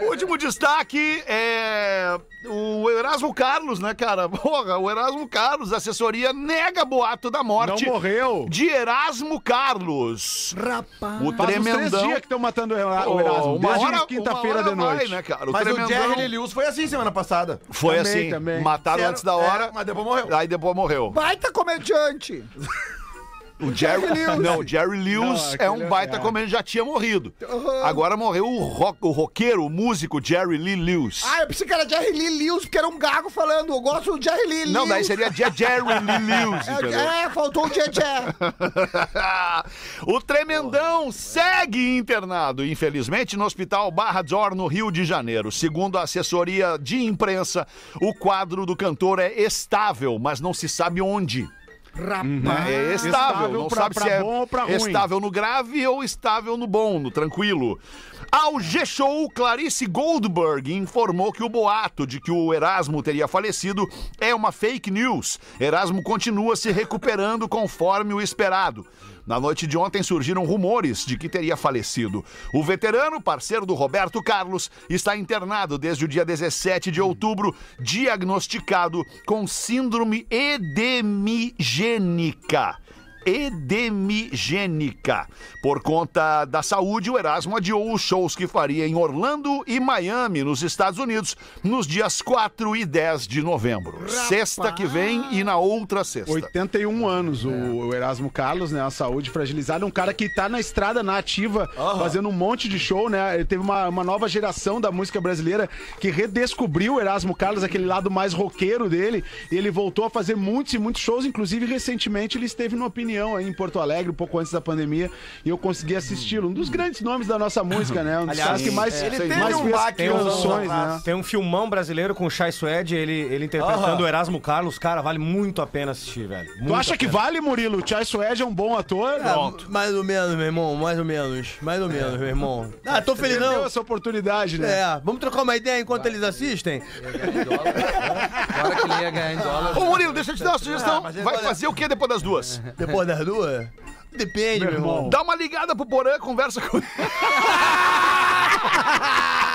o último destaque é o Erasmo Carlos, né, cara? Porra, o Erasmo Carlos, a assessoria nega boato da Não morte morreu. de Erasmo Carlos. Rapaz. O Faz uns três tremendão. dias que estão matando o o Erasmo. uma hora- quinta-feira de noite. vai, né, cara? O Mas o tremendão Jerry Lee Lewis foi assim semana passada. foi Também, assim, também. mataram Sério? antes da hora, É, mas depois morreu. aí depois morreu. Baita comediante. O Jerry, não, o Jerry Lewis Não, é um é- baita é. comediante, já tinha morrido. Agora morreu o, rock, o roqueiro, o músico Jerry Lee Lewis. Ah, eu pensei que era Jerry Lee Lewis, porque era um gago falando. Eu gosto do Jerry Lee Não, daí Lewis. seria Je- Jerry Lee Lewis, entendeu? É, é, faltou o Jejé. o Tremendão segue internado, infelizmente, no Hospital Barra D'Or, no Rio de Janeiro. Segundo a assessoria de imprensa, o quadro do cantor é estável, mas não se sabe onde. Rapaz. É estável, Estável não pra- sabe pra se é bom ou pra ruim. estável no grave ou estável no bom, no tranquilo. Ao G-Show, Clarice Goldberg informou que o boato de que o Erasmo teria falecido é uma fake news. Erasmo continua se recuperando conforme o esperado. Na noite de ontem surgiram rumores de que teria falecido. O veterano, parceiro do Roberto Carlos, está internado desde o dia 17 de outubro, diagnosticado com síndrome edemigênica edemigênica. Por conta da saúde, o Erasmo adiou os shows que faria em Orlando e Miami, nos Estados Unidos, nos dias 4 e 10 de novembro. Sexta que vem e na outra sexta. 81 anos, o, o Erasmo Carlos, né? A saúde fragilizada. Um cara que tá na estrada, na ativa, fazendo um monte de show, né? Ele teve uma, uma nova geração da música brasileira que redescobriu o Erasmo Carlos, aquele lado mais roqueiro dele. E ele voltou a fazer muitos e muitos shows. Inclusive, recentemente, ele esteve no Opinião aí em Porto Alegre, um pouco antes da pandemia. E eu consegui assisti-lo. Um dos grandes nomes da nossa música, né? Um dos Aliás, que mais, ele mais teve um fez baque canções, anos né? Tem um filmão brasileiro com o Chai Suede, ele, ele interpretando o Erasmo Carlos. Cara, vale muito a pena assistir, velho. Tu Muito acha a que vale, Murilo? O Chai Suede é um bom ator? mais ou menos, meu irmão, mais ou menos. Mais ou menos, meu irmão. Ah, tô feliz Perdeu não. essa oportunidade, né? É, vamos trocar uma ideia enquanto eles assistem? Agora que ele ia ganhar em dólar. Ô Murilo, deixa eu te dar uma sugestão. Vai vai- fazer o que depois das duas? Depois das duas? Depende, meu irmão. Dá uma ligada pro Porã, conversa com ele.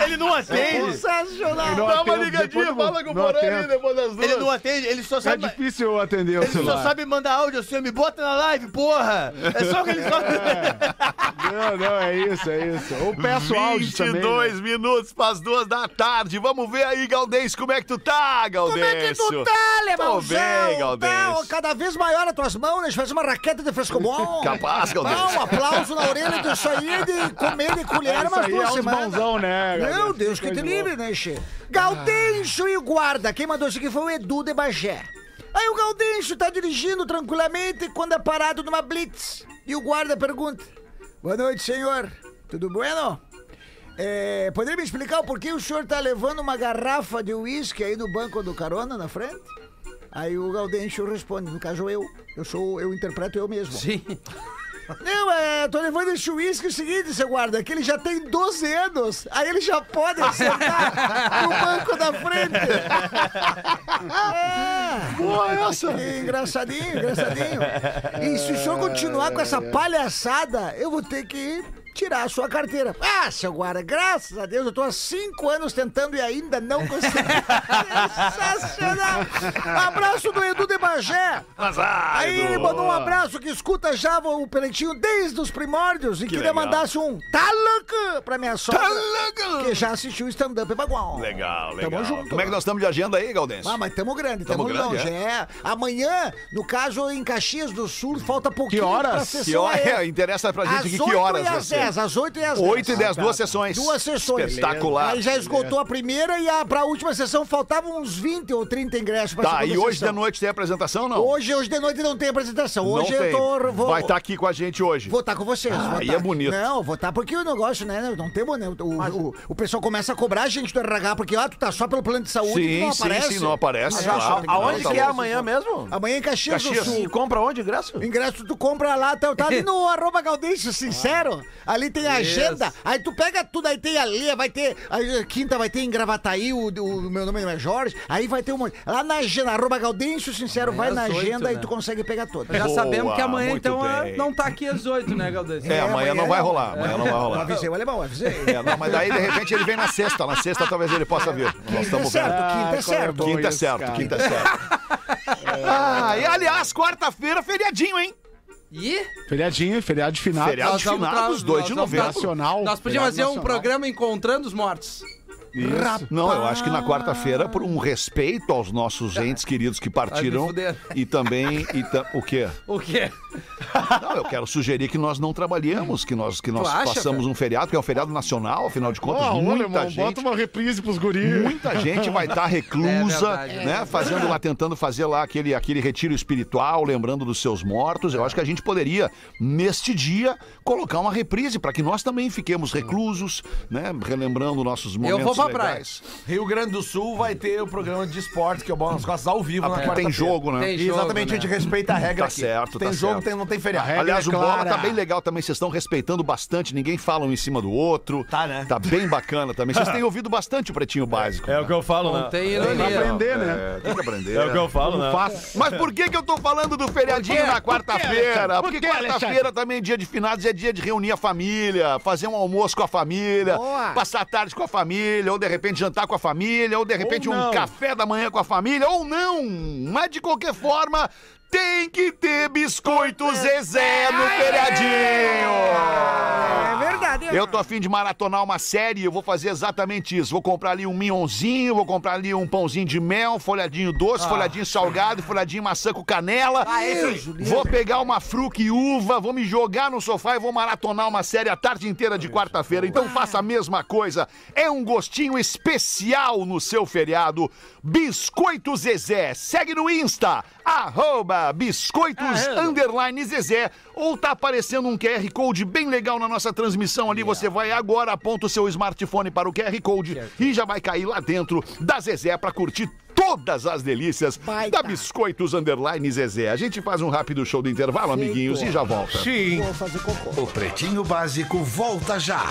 Ele não atende. Sensacional. Não Dá uma ligadinha, fala com o Porã ali depois das duas. Ele não atende, ele só É sabe. difícil eu atender o Ele só celular. sabe mandar áudio assim, me bota na live, porra! É só o que ele sabe. Não, não, é isso, é isso. Ou peço áudio também. 22 né? minutos para as duas da tarde. Vamos ver aí, Galdêncio, como é que tu tá, Galdêncio? Como é que tu tá, alemãozão? Tô bem, Galdêncio. Tá, cada vez maior as tuas mãos, eu fazer uma raquete de frescobol. Capaz, Galdêncio. Não, um aplauso na orelha disso aí de comer de colher umas aí duas é semanas. mãozão, né? Meu Deus que te livre, né, Che? Gaudêncio e o guarda. Quem mandou isso aqui foi o Edu de Bagé. Aí o Gaudêncio tá dirigindo tranquilamente quando é parado numa blitz. E o guarda pergunta: Boa noite, senhor. Tudo bueno? É, poderia me explicar o porquê o senhor tá levando uma garrafa de uísque aí no banco do carona na frente? Aí o Gaudêncio responde, no caso eu. Eu sou, eu interpreto eu mesmo. Sim. Não, é, tô levando esse uísque é o seguinte, seu guarda, que ele já tem 12 anos. Aí ele já pode sentar no banco da frente. É. Boa essa. Que engraçadinho, engraçadinho. E se o senhor continuar com essa palhaçada, eu vou ter que tirar a sua carteira. Ah, seu guarda, graças a Deus, eu tô há cinco anos tentando e ainda não consegui. Sensacional. Abraço do Edu de Bagé. Azar, Aí ele Edu. mandou um abraço que escuta já o Peletinho desde os primórdios e queria legal. mandasse um louco pra minha sogra. Louco. Que já assistiu o stand-up bagual. Legal, legal. Tamo junto. Como é que nós estamos de agenda aí, Galdêncio? Ah, mas tamo grande, Tamo tamo, grande, longe. É. Amanhã, no caso, em Caxias do Sul, falta pouquinho Que horas? pra Que hora aí. é? Interessa pra gente Às que, 8 que horas vai ser. 10, às 8 e às 10. 8 e 10, duas sessões. Duas sessões. Espetacular. Aí já esgotou a primeira e a, pra última sessão faltavam uns 20 ou 30 ingressos pra Tá, e hoje sessão. de noite tem apresentação, não? Hoje, hoje de noite não tem apresentação. Hoje não eu tem. tô. Vou, Vai estar aqui com a gente hoje. Vou estar com vocês. vou aí tá é bonito. Não, vou estar porque o negócio, né? Não temos, né? O, o, o pessoal começa a cobrar a gente do RH, porque, ó, tu tá só pelo plano de saúde e Sim, não sim, aparece. sim, não aparece, Mas, claro. ó, tem Aonde Não, que tá é amanhã mesmo? Amanhã em Caxias, Caxias. do Sul. E compra onde, ingresso? Ingresso tu compra lá, tá, tá ali no arroba Gaudêncio Sincero. Ali tem a agenda. Aí tu pega tudo, aí tem ali, vai ter. Aí, quinta vai ter em Gravataí, o, o meu nome não é Jorge. Aí vai ter um monte. Lá na agenda, arroba Gaudêncio Sincero, vai às na oito, agenda e né? tu consegue pegar tudo. Já Boa, sabemos que amanhã, então, é- bem. não tá aqui às 8, né, Galdês? É, amanhã amanhã não vai rolar. Amanhã não vai Eu rolar. avisei o alemão, avisei. É, não, mas daí, de repente, ele vem na sexta. Na sexta, talvez ele possa vir. Nós Quinta é estamos certo, vendo. quinta é certo. Quinta é isso, certo, cara. quinta é certo. Ah, e aliás, quarta-feira, feriadinho, hein? E Feriadinho, feriado de final. Feriado de finados, tra- 2 nós de novembro. Nacional. nós podíamos fazer um nacional. programa encontrando os mortos. Isso. Não, eu acho que na quarta-feira, por um respeito aos nossos entes queridos que partiram. Me fuder. E também. E ta- o quê? O quê? Não, eu quero sugerir que nós não trabalhemos, que nós, que nós acha, façamos cara? um feriado, que é um feriado nacional, afinal de contas, ô, muita alemão, gente. bota uma reprise pros guris. Muita gente vai estar reclusa, É verdade. né? Fazendo lá, tentando fazer lá aquele, aquele retiro espiritual, lembrando dos seus mortos. Eu acho que a gente poderia, neste dia, colocar uma reprise para que nós também fiquemos reclusos, né? Relembrando nossos momentos praia. Rio Grande do Sul vai ter o programa de esportes, que é o Bola nas Costas ao vivo Ah, na porque tem jogo, né? Tem jogo, Exatamente, a né? gente respeita a regra Tá aqui. certo, Tem tá jogo, certo. tem- não tem feriado. regra Aliás, é o Bola tá bem legal também, vocês estão respeitando bastante, ninguém fala um em cima do outro. Tá, né? Tá bem bacana também. Vocês têm ouvido bastante o Pretinho Básico. É o que eu falo, Não né? tem Pra ironia. aprender, né? É, tem que aprender. É o que eu falo, né? Mas por que que eu tô falando do feriadinho na quarta-feira? Por Porque quarta-feira também, dia de finados, é dia de reunir a família, fazer um almoço com a família, passar a tarde com a família, ou de repente jantar com a família, ou de repente um não. café da manhã com a família, ou não. Mas de qualquer forma, tem que ter biscoito Zezé no feriadinho. É verdade. Eu tô afim de maratonar uma série, eu vou fazer exatamente isso. Vou comprar ali um minhonzinho, vou comprar ali um pãozinho de mel, folhadinho doce, folhadinho salgado, folhadinho maçã com canela. vou pegar uma fruca e uva, vou me jogar no sofá e vou maratonar uma série a tarde inteira de quarta-feira. Então faça a mesma coisa. É um gostinho especial no seu feriado. Biscoito Zezé. Segue no Insta, arroba biscoitos underline Zezé. Ou tá aparecendo um QR Code bem legal na nossa transmissão ali. Você vai agora, aponta o seu smartphone para o QR Code e já vai cair lá dentro da Zezé para curtir todas as delícias Baita. da Biscoitos Underline Zezé. A gente faz um rápido show do intervalo, amiguinhos, e já volta. Sim. Vou fazer cocô. O Pretinho Básico volta já.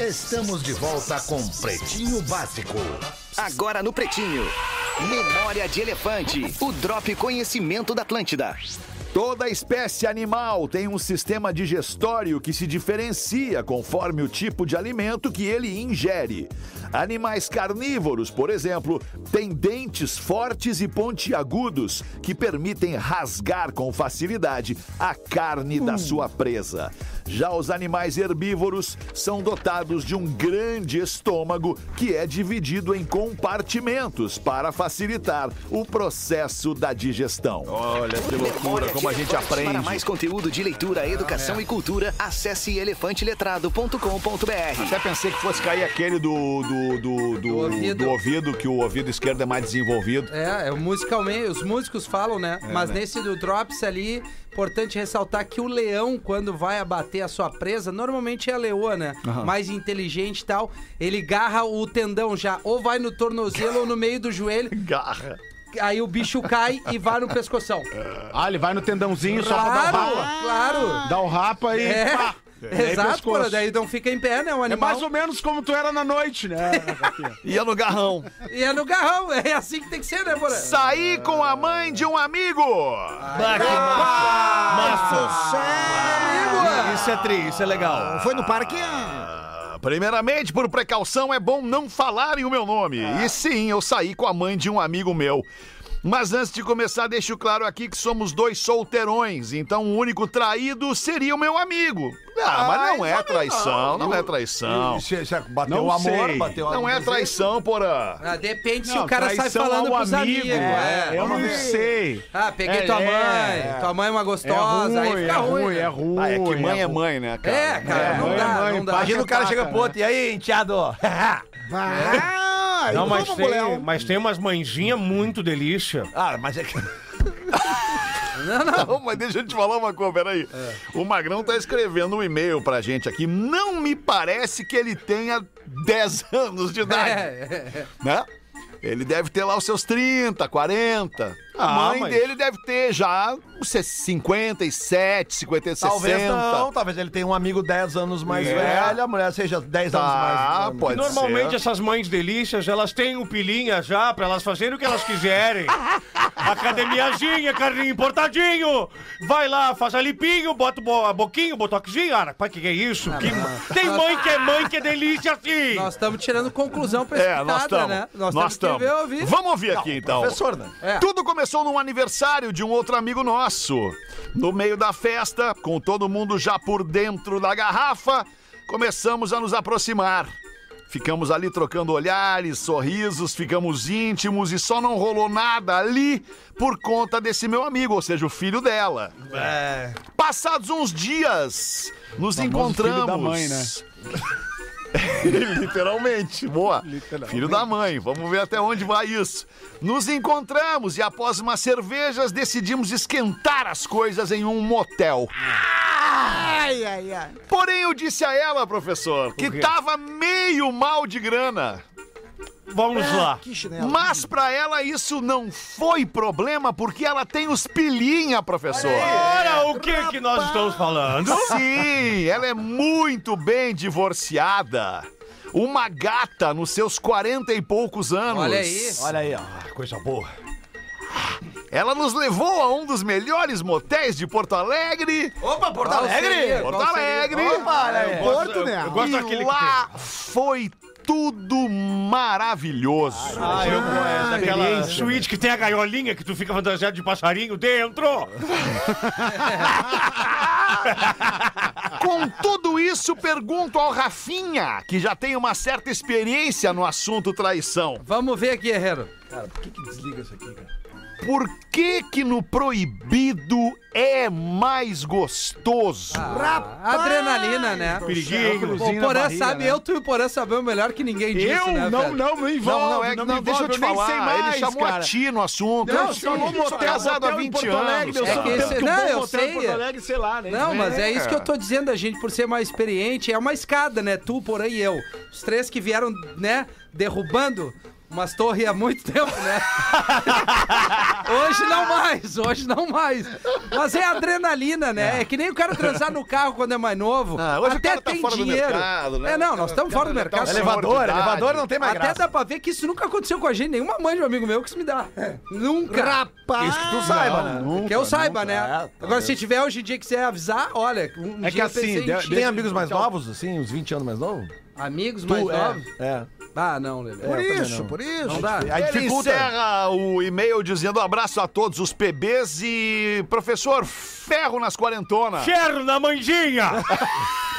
Estamos de volta com Pretinho Básico. Agora no Pretinho. Memória de Elefante. O Drop Conhecimento da Atlântida. Toda espécie animal tem um sistema digestório que se diferencia conforme o tipo de alimento que ele ingere. Animais carnívoros, por exemplo, têm dentes fortes e pontiagudos que permitem rasgar com facilidade a carne da sua presa. Já os animais herbívoros são dotados de um grande estômago que é dividido em compartimentos para facilitar o processo da digestão. Olha que loucura, como a gente aprende. Para mais conteúdo de leitura, educação e cultura, acesse elefanteletrado.com.br. Até pensei que fosse cair aquele do, do, do, do, ouvido. do ouvido, que o ouvido esquerdo é mais desenvolvido. É, é o musicalmente, os músicos falam, né? Mas né? nesse do Drops ali, importante ressaltar que o leão, quando vai abater a sua presa, normalmente é a leoa, né? Mais inteligente e tal, ele garra o tendão já, ou vai no tornozelo ou no meio do joelho, Garra. Aí o bicho cai e vai no pescoção. Ah, ele vai no tendãozinho só pra dar o Claro, rapa. claro. Dá o rapa e. É, pá. E aí, exato, pescoço. porra, daí não fica em pé, né? O É animal. mais ou menos como tu era na noite, né? Ia no garrão. E é no garrão, é assim que tem que ser, né, porra? Saí com a mãe de um amigo. Isso é tri, isso é legal. Foi no parque? Ah, Primeiramente, por precaução, é bom não falarem o meu nome. E sim, eu saí com a mãe de um amigo meu. Mas antes de começar, deixo claro aqui que somos dois solteirões, então o único traído seria o meu amigo. Ah, mas não é traição, não é traição. Se, se bateu Não o amor, sei. bateu a Não é traição, porã. Ah, depende se Não, o cara sai traição falando ao pros amigo, amigos. é, É, eu não sei. Ah, peguei É, tua mãe. é. Tua mãe é uma É gostosa. aí ruim, fica é ruim. ruim, né? é ruim. Ah, é que mãe é ruim. mãe, né, cara? É, cara, não mãe é dá, mãe, não dá. Imagina o cara chega pro outro, e aí, enteado? Ah, Não, então mas tem, mas tem umas mãezinhas muito delícia. ah, mas é que... Não, mas deixa eu te falar uma coisa, peraí. O Magrão tá escrevendo um e-mail pra gente aqui. Não me parece que ele tenha 10 anos de idade, É, é. né? Ele deve ter lá os seus 30, 40. A Ah, mãe mas- dele deve ter já uns 57, 50, 60. Talvez não, talvez ele tenha um amigo 10 anos mais É. velho, a mulher seja 10 anos Tá, mais pode Normalmente ser. essas mães delícias, elas têm um pilinha já pra elas fazerem o que elas quiserem. Academiazinha, carninho importadinho. Vai lá, faz a lipinho, bota o bo- a boquinho, botoxinho. Ah, pai, que que é isso? Que- Tem mãe que é mãe que é delícia assim. Nós estamos tirando conclusão É, nós estamos. né? Nós estamos. ouvir. Vamos ouvir aqui então. Professor, né? É. Tudo começou num aniversário de um outro amigo nosso. No meio da festa, com todo mundo já por dentro da garrafa, começamos a nos aproximar. Ficamos ali trocando olhares, sorrisos, ficamos íntimos e só não rolou nada ali por conta desse meu amigo, ou seja, o filho dela. Passados uns dias, nos encontramos. filho da mãe, né? Literalmente, boa. Filho da mãe, vamos ver até onde vai isso. Nos encontramos e após umas cervejas decidimos esquentar as coisas em um motel. Ai, ai, ai. Porém, eu disse a ela, professor, que tava meio mal de grana. Vamos lá. Que chinelo. Mas pra ela isso não foi problema porque ela tem os pilinha, professor. Ora, o que que nós estamos falando? Sim, ela é muito bem divorciada. Uma gata nos seus quarenta e poucos anos. Olha aí. Olha aí, ó. Coisa boa. Ela nos levou a um dos melhores motéis de Porto Alegre. Opa, Porto Qual Alegre! seria? Porto Qual seria? Alegre. Opa, olha aí. Porto, né? Eu gosto e que lá foi tudo maravilhoso. Ah, eu gosto daquela suíte que tem a gaiolinha que tu fica fantasiado de passarinho dentro. Com tudo isso, pergunto ao Rafinha, que já tem uma certa experiência no assunto traição. Vamos ver aqui, Herrero. Cara, por que que desliga isso aqui, cara? Por que que no proibido é mais gostoso? Adrenalina, né? Periguinho. Na Porã sabe, né? eu, tu e o Porã sabemos melhor que ninguém disso, Eu né, não, velho? não me envolve. Não, não, é que não, não, me deixa eu te falar. sei mais, ele chamou cara. a ti no assunto. Não, eu sou motel, casado há motel em 20 Porto Alegre, anos. eu É sou que esse- não, eu motel em sei. Porto Alegre, sei lá, né? Não, mas é isso que eu É. tô dizendo, a gente, por ser mais experiente, é uma escada, né? Tu, Porã e eu. Os três que vieram, né, derrubando umas torres há muito tempo, né? hoje não mais, hoje não mais. Mas é adrenalina, né? É que nem o cara transar no carro quando é mais novo. Ah, hoje o Até cara tá tem fora do dinheiro. mercado, né? É, não, nós estamos fora do tá mercado. um de Elevador, elevador não tem mais Até graça. dá pra ver que isso nunca aconteceu com a gente. Nenhuma mãe de um amigo meu que isso me dá. Nunca. Rapaz. Isso que tu saiba, né? que eu saiba, né? É, tá Agora, se tiver hoje em dia que quiser avisar, olha, um É que assim. Tem amigos mais novos, assim, uns 20 anos mais novos? Amigos mais Tu, é, novos? É. Ah, não, Lelê. Por isso, por isso. Não dá. Aí Ele dificulta. encerra o e-mail dizendo abraço a todos os PBs e professor Ferro nas quarentonas. Ferro na manjinha!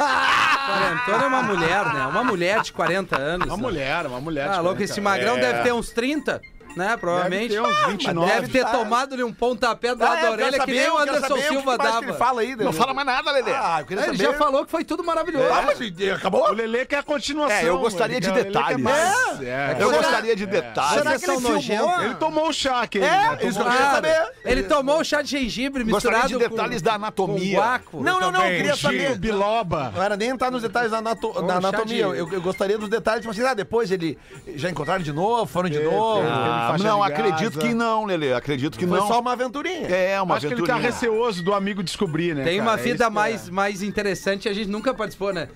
Quarentona é uma mulher, né? Uma mulher de 40 anos. Uma né? mulher, uma mulher. Ah, louco, 40. esse magrão deve ter uns 30, né? Provavelmente. Deve ter uns Ah, mas 29. Deve ter tomado-lhe um pontapé do lado Ah, da eu quero orelha que saber, nem o Anderson que Silva que dava. ele fala aí, Não fala mais nada, Lelê. Ah, eu queria Ele saber. já falou que foi tudo maravilhoso. Ah, mas acabou? O Lelê quer a continuação. É, eu gostaria ele de ele detalhes. mais. É. Eu gostaria de detalhes. Será que ele filmou? Ele tomou o chá aquele. É, isso que eu queria saber. Ele tomou o chá de gengibre Gostaria misturado de detalhes com, da anatomia. Não, não, não, eu queria saber. Biloba. Não era nem entrar nos detalhes da, da anatomia. Eu, eu gostaria dos detalhes, tipo assim, ah, depois ele já encontraram de novo, foram de novo. Ah, faixa não, acredito que não, Lelê. Acredito que Foi não. só uma aventurinha. É, uma Acho que ele tá aventurinha. receoso do amigo descobrir, né? Tem cara? uma É vida que mais, mais interessante e a gente nunca participou, né?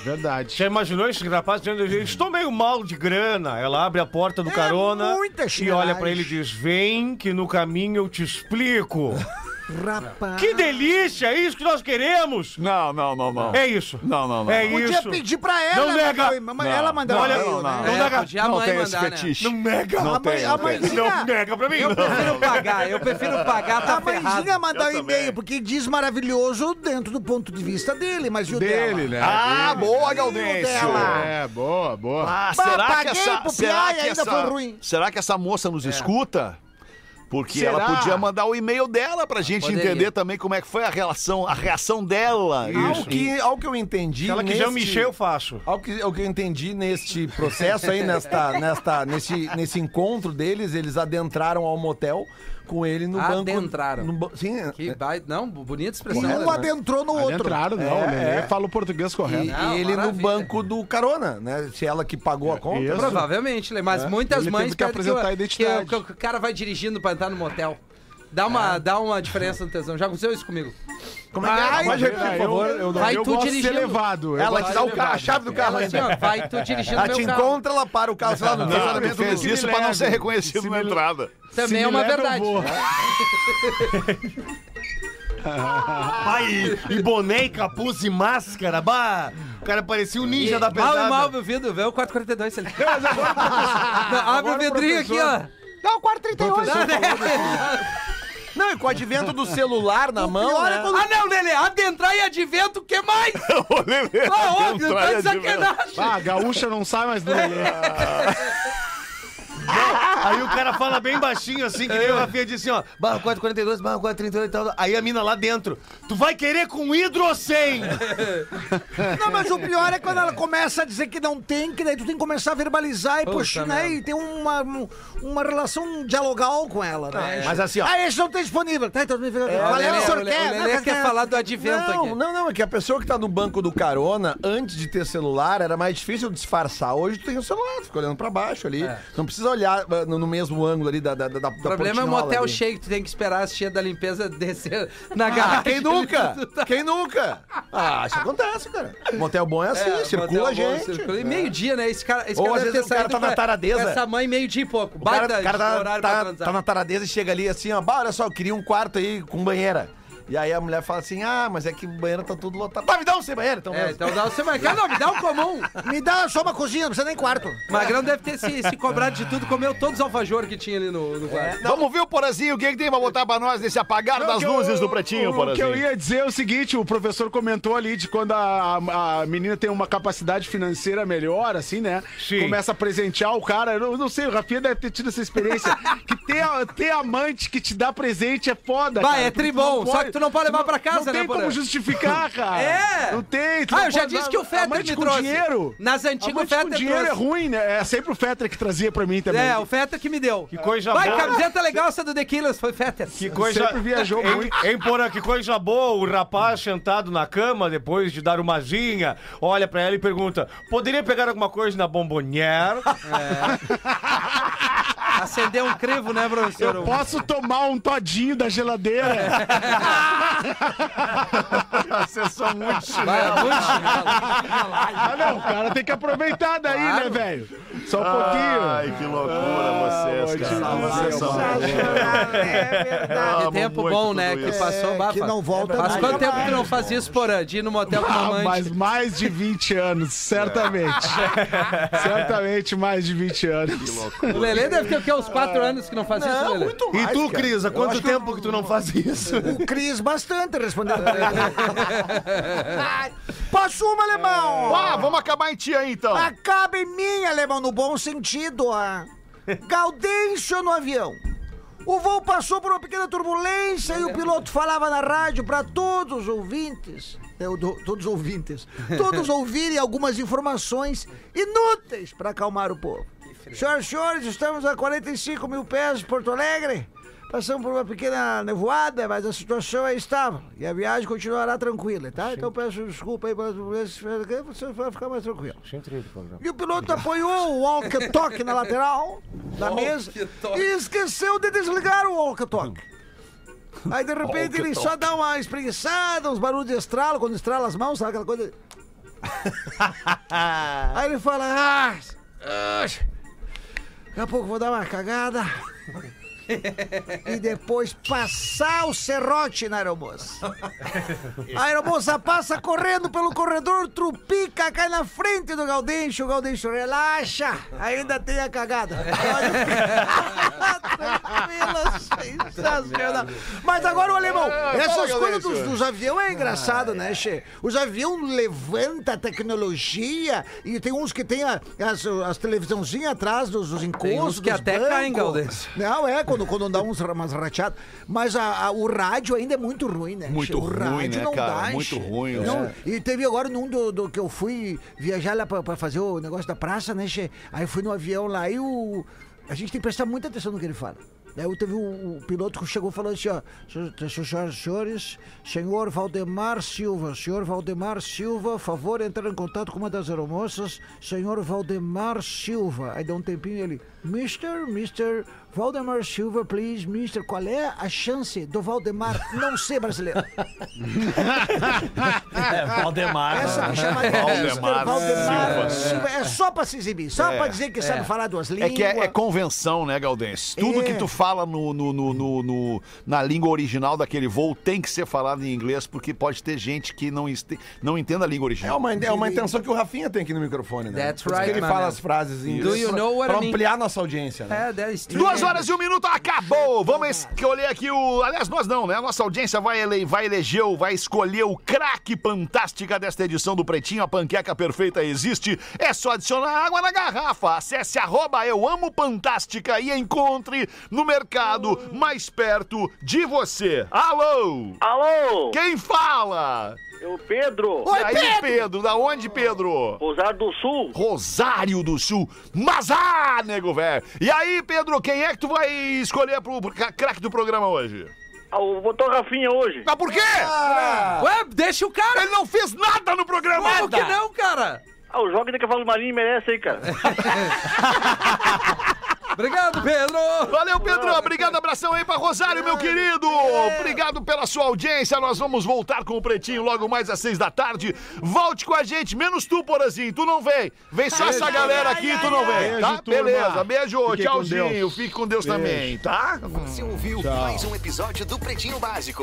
É verdade. Já imaginou esse rapaz dizendo, estou meio mal de grana. Ela abre a porta do É carona muita e olha pra ele e diz, vem que no caminho eu te explico. Rapaz. que delícia, é isso que nós queremos. Não, não, não, não. É isso. Não, não, não. É Podia isso. pedir pra ela. Não nega. mandar o e-mail, mas Ela mandar Não, o não, e-mail, não, né? é, nega. podia a não mãe tem esse mandar, né? Não nega. Não A mãe- tem, a não mãezinha- Não nega pra mim. Eu prefiro pagar, eu prefiro pagar, tá A mãezinha mandar o Eu e-mail, porque diz maravilhoso dentro do ponto de vista dele, mas e o Dele, dela? né? Ah, Dele. boa, E o Gaudêncio. dela? É, boa, boa. Ah, será que paguei essa, será que ainda foi ruim. será que essa moça nos escuta? Porque Será? ela podia mandar o e-mail dela pra gente Poderia. entender também como é que foi a relação, a reação dela. Ao que, ao que eu entendi. Se ela quiser o neste- Michel, eu faço. Ao que, ao que eu entendi neste processo aí, nesta, nesta, nesse, nesse encontro deles, eles adentraram ao motel com ele no banco. Adentraram. no ba- sim, Que vai, não, bonita E expressão. um né? adentrou no outro. Entraram, não. o Lelê fala o português e, correto. Não, e ele no maravilha. banco do carona, né? Se ela que pagou a conta. isso. Provavelmente, Lê, mas muitas Ele mães que apresentar o- a identidade. que o- que o cara vai dirigindo pra entrar no motel. Dá uma, dá uma diferença no tesão. Já aconteceu isso comigo. Como é que é? Ai, Pode repetir, eu, por favor. eu, Vai eu tu gosto de ser dirigindo. levado. eu Ela gosto te de dá ser o ca- a levado. chave do carro Ela assim, ó, ainda. vai tu dirigindo Ela meu te carro. encontra, ela para o carro, sei lá, no Não, tu fez do- isso pra não ser reconhecido Se na me- entrada. Também é uma eu verdade. Pai, e boné, e capuz e máscara, bah! O cara parecia o ninja da Mal pesada. e mal, meu vidro, vê o 442 ali. Não, abre o vidrinho aqui, ó. Dá o 438. Não, e com o advento do celular na mão, pior é né? quando- Ah, não, Lelê, adentrar e advento, o que mais? Ô, Lelê, Ah, óbvio, tá de sacanagem. Ah, a gaúcha não sai mais do Lelê. Aí o cara fala bem baixinho assim, que nem o Rafinha disse assim, ó, barra 442, barra 438 e tal. Aí a mina lá dentro, tu vai querer com hidro ou sem? Não, mas o pior é quando ela começa a dizer que não tem, que daí tu tem que começar a verbalizar e, Puta poxa, né? merda. E ter uma, um- uma relação dialogal com ela, né? Mas assim, ó. Ah, esse não tem disponível. Tá, então Qual é Lelê, o senhor o quer? Lelê Não, quer falar do advento Não, aqui. não, não, é que a pessoa que tá no banco do carona, antes de ter celular, era mais difícil disfarçar. Hoje tu tem o celular, tu fica olhando pra baixo ali. É. Não precisa olhar ah, no, mesmo ângulo ali da, da, da, O problema é o motel cheio, que tu tem que esperar as tia da limpeza descer na garagem. Ah, quem nunca? Quem nunca? Ah, isso acontece, cara. Motel bom é assim, É, circula a gente. circula. E meio-dia, né? Esse cara, esse Ou cara às vezes o cara tá na taradeza. Essa mãe meio-dia e pouco. O cara, cara tá, tá, tá na taradeza e chega ali assim, ó, bah, olha só, eu queria um quarto aí com banheira. E aí a mulher fala assim, ah, mas é que o banheiro tá tudo lotado. Tá, me dá um sem banheiro, então. É, mesmo. então dá você vai. Cara, não, me dá um comum. Me dá só uma cozinha, não precisa nem quarto. Magrão deve ter se, se cobrado de tudo, comeu todos os alfajores que tinha ali no, no quarto. Vamos ver o Porazinho, o que, que tem pra botar pra nós nesse apagar das que eu- luzes do Pretinho, O que Porazinho? eu ia dizer é o seguinte: o professor comentou ali de quando a, a- a menina tem uma capacidade financeira melhor, assim, né? Sim. Começa a presentear o cara. Eu não sei, o Rafinha deve ter tido essa experiência. que ter, ter amante que te dá presente é foda. Vai, cara, é tribom, não só que tu não pode levar pra casa, não né, tem Porã? como justificar, cara. É. Não tem. tu Ah, não eu já disse dar- que o Fetter me com trouxe. dinheiro. Nas antigas, o Fetter dinheiro trouxe. é ruim, né? É sempre o Fetter que trazia pra mim também. É, o Fetter que me deu. Que coisa Vai, boa. camiseta legal essa do The Killers, foi Fetter. Que coisa... Sempre viajou muito. Hein, Porã, que coisa boa, o rapaz sentado na cama, depois de dar uma zinha, olha pra ela e pergunta, poderia pegar alguma coisa na bombonière? Acender um crivo, né, professor? Eu posso tomar um todinho da geladeira. Vocês são muito Vai, é muito chinelo. Ah, não, o cara tem que aproveitar daí, né, velho? Só um pouquinho. Ai, que loucura vocês, cara. Vocês são É verdade. Que tempo bom, né? Que isso. passou, É, que não volta Faz mais. quanto tempo que não faz isso, Porã? De ir no motel com a Ah, mamãe? mas mais de 20 anos, certamente. certamente mais de 20 anos. O Lelê deve ter o quê? Uns 4 anos que não faz isso, Lelê? E tu, Cris, há quanto tempo que tu não faz isso? O Cris bastante respondendo pra ele. Posso uma, alemão? Ah, vamos acabar em ti aí, então. Acaba em mim, alemão, no bom sentido. Ah. Gaudêncio no avião. O voo passou por uma pequena turbulência e o piloto falava na rádio para todos os ouvintes, é, o do- todos os ouvintes, todos ouvirem algumas informações inúteis para acalmar o povo. Senhoras e senhores, estamos a 45 mil pés de Porto Alegre. Passamos por uma pequena nevoada, mas a situação é estável e a viagem continuará tranquila, tá? Então peço desculpa aí pelas turbulências, você vai ficar mais tranquilo. E o piloto apoiou o walkie-talkie na lateral da mesa e esqueceu de desligar o walkie-talkie. Aí de repente ele só dá uma espreguiçada, uns barulhos de estralo, quando estrala as mãos, sabe aquela coisa? Aí ele fala, ah, daqui a pouco vou dar uma cagada. E depois passar o serrote na aeromoça. A aeromoça passa correndo pelo corredor, trupica, cai na frente do Gaudêncio. O Gaudêncio relaxa, ainda tem a cagada. Tranquila, sensacional. Mas agora o alemão, essas fala, coisas dos, dos aviões é engraçado, né, Che? Os aviões levantam a tecnologia e tem uns que tem a- as, as televisãozinhas atrás dos, dos encostos. Tem uns que dos até bancos. caem, Gaudêncio. Não, é, quando, quando dá uns, umas rateadas. Mas a- a- o rádio ainda é muito ruim, né? Muito o ruim, rádio né, não cara? dá, Muito ruim, Não, é. E teve agora num do, do que eu fui viajar lá pra, pra fazer o negócio da praça, né, che? Aí fui no avião lá e o. A gente tem que prestar muita atenção no que ele fala. Aí eu teve o, o piloto que chegou falando assim, ó, senhoras e senhores, senhor Valdemar Silva, senhor Valdemar Silva, favor entrar em contato com uma das aeromoças, senhor Valdemar Silva. Aí deu um tempinho ele, Mr. Mr. Valdemar Silva, please, Mr. Qual é a chance do Valdemar não ser brasileiro? É, Valdemar. Essa me chama de Valdemar Mr. Valdemar Silva. Silva. É só pra se exibir, só pra dizer que sabe falar duas É línguas. que é, é convenção, né, Galdense? Tudo É. que tu fala no, no- no- no- no- na língua original daquele voo tem que ser falado em inglês, porque pode ter gente que não, este- não entenda a língua É original. uma, é uma intenção que o Rafinha tem aqui no microfone, né? That's right, que ele fala man. as frases em Do inglês you know what pra ampliar nossa audiência, né? É, Duas horas e um minuto, acabou! Vamos escolher aqui o. Aliás, nós não, né? A nossa audiência vai, ele... vai eleger, o- vai escolher o craque fantástica desta edição do Pretinho. A panqueca perfeita existe. É só adicionar água na garrafa. Acesse arroba eu amo Fantástica e encontre no mercado mais perto de você. Alô? Alô, Quem fala? eu Pedro, e aí, Pedro? Da onde, Pedro? Rosário do Sul. Rosário do Sul. Mas ah, nego velho. E aí, Pedro, quem é que tu vai escolher pro pro cra- craque do programa hoje? Ah, o botou Rafinha hoje. Mas por quê? Ué, deixa o cara! Ele não fez nada no programa. Como que não, cara? Ah, o jogo de cavalo marinho merece aí, cara. Obrigado, Pedro! Valeu, Pedro. Obrigado, abração aí pra Rosário, meu querido. Obrigado pela sua audiência. Nós vamos voltar com o Pretinho logo mais às seis da tarde. Volte com a gente, menos tu, Porazinho. Tu não vem. Vem só essa galera aqui, tu não vem, Beijo, tá? Beleza, beijo, tchauzinho. Deus. Fique com Deus também, tá? Você ouviu mais um episódio do Pretinho Básico.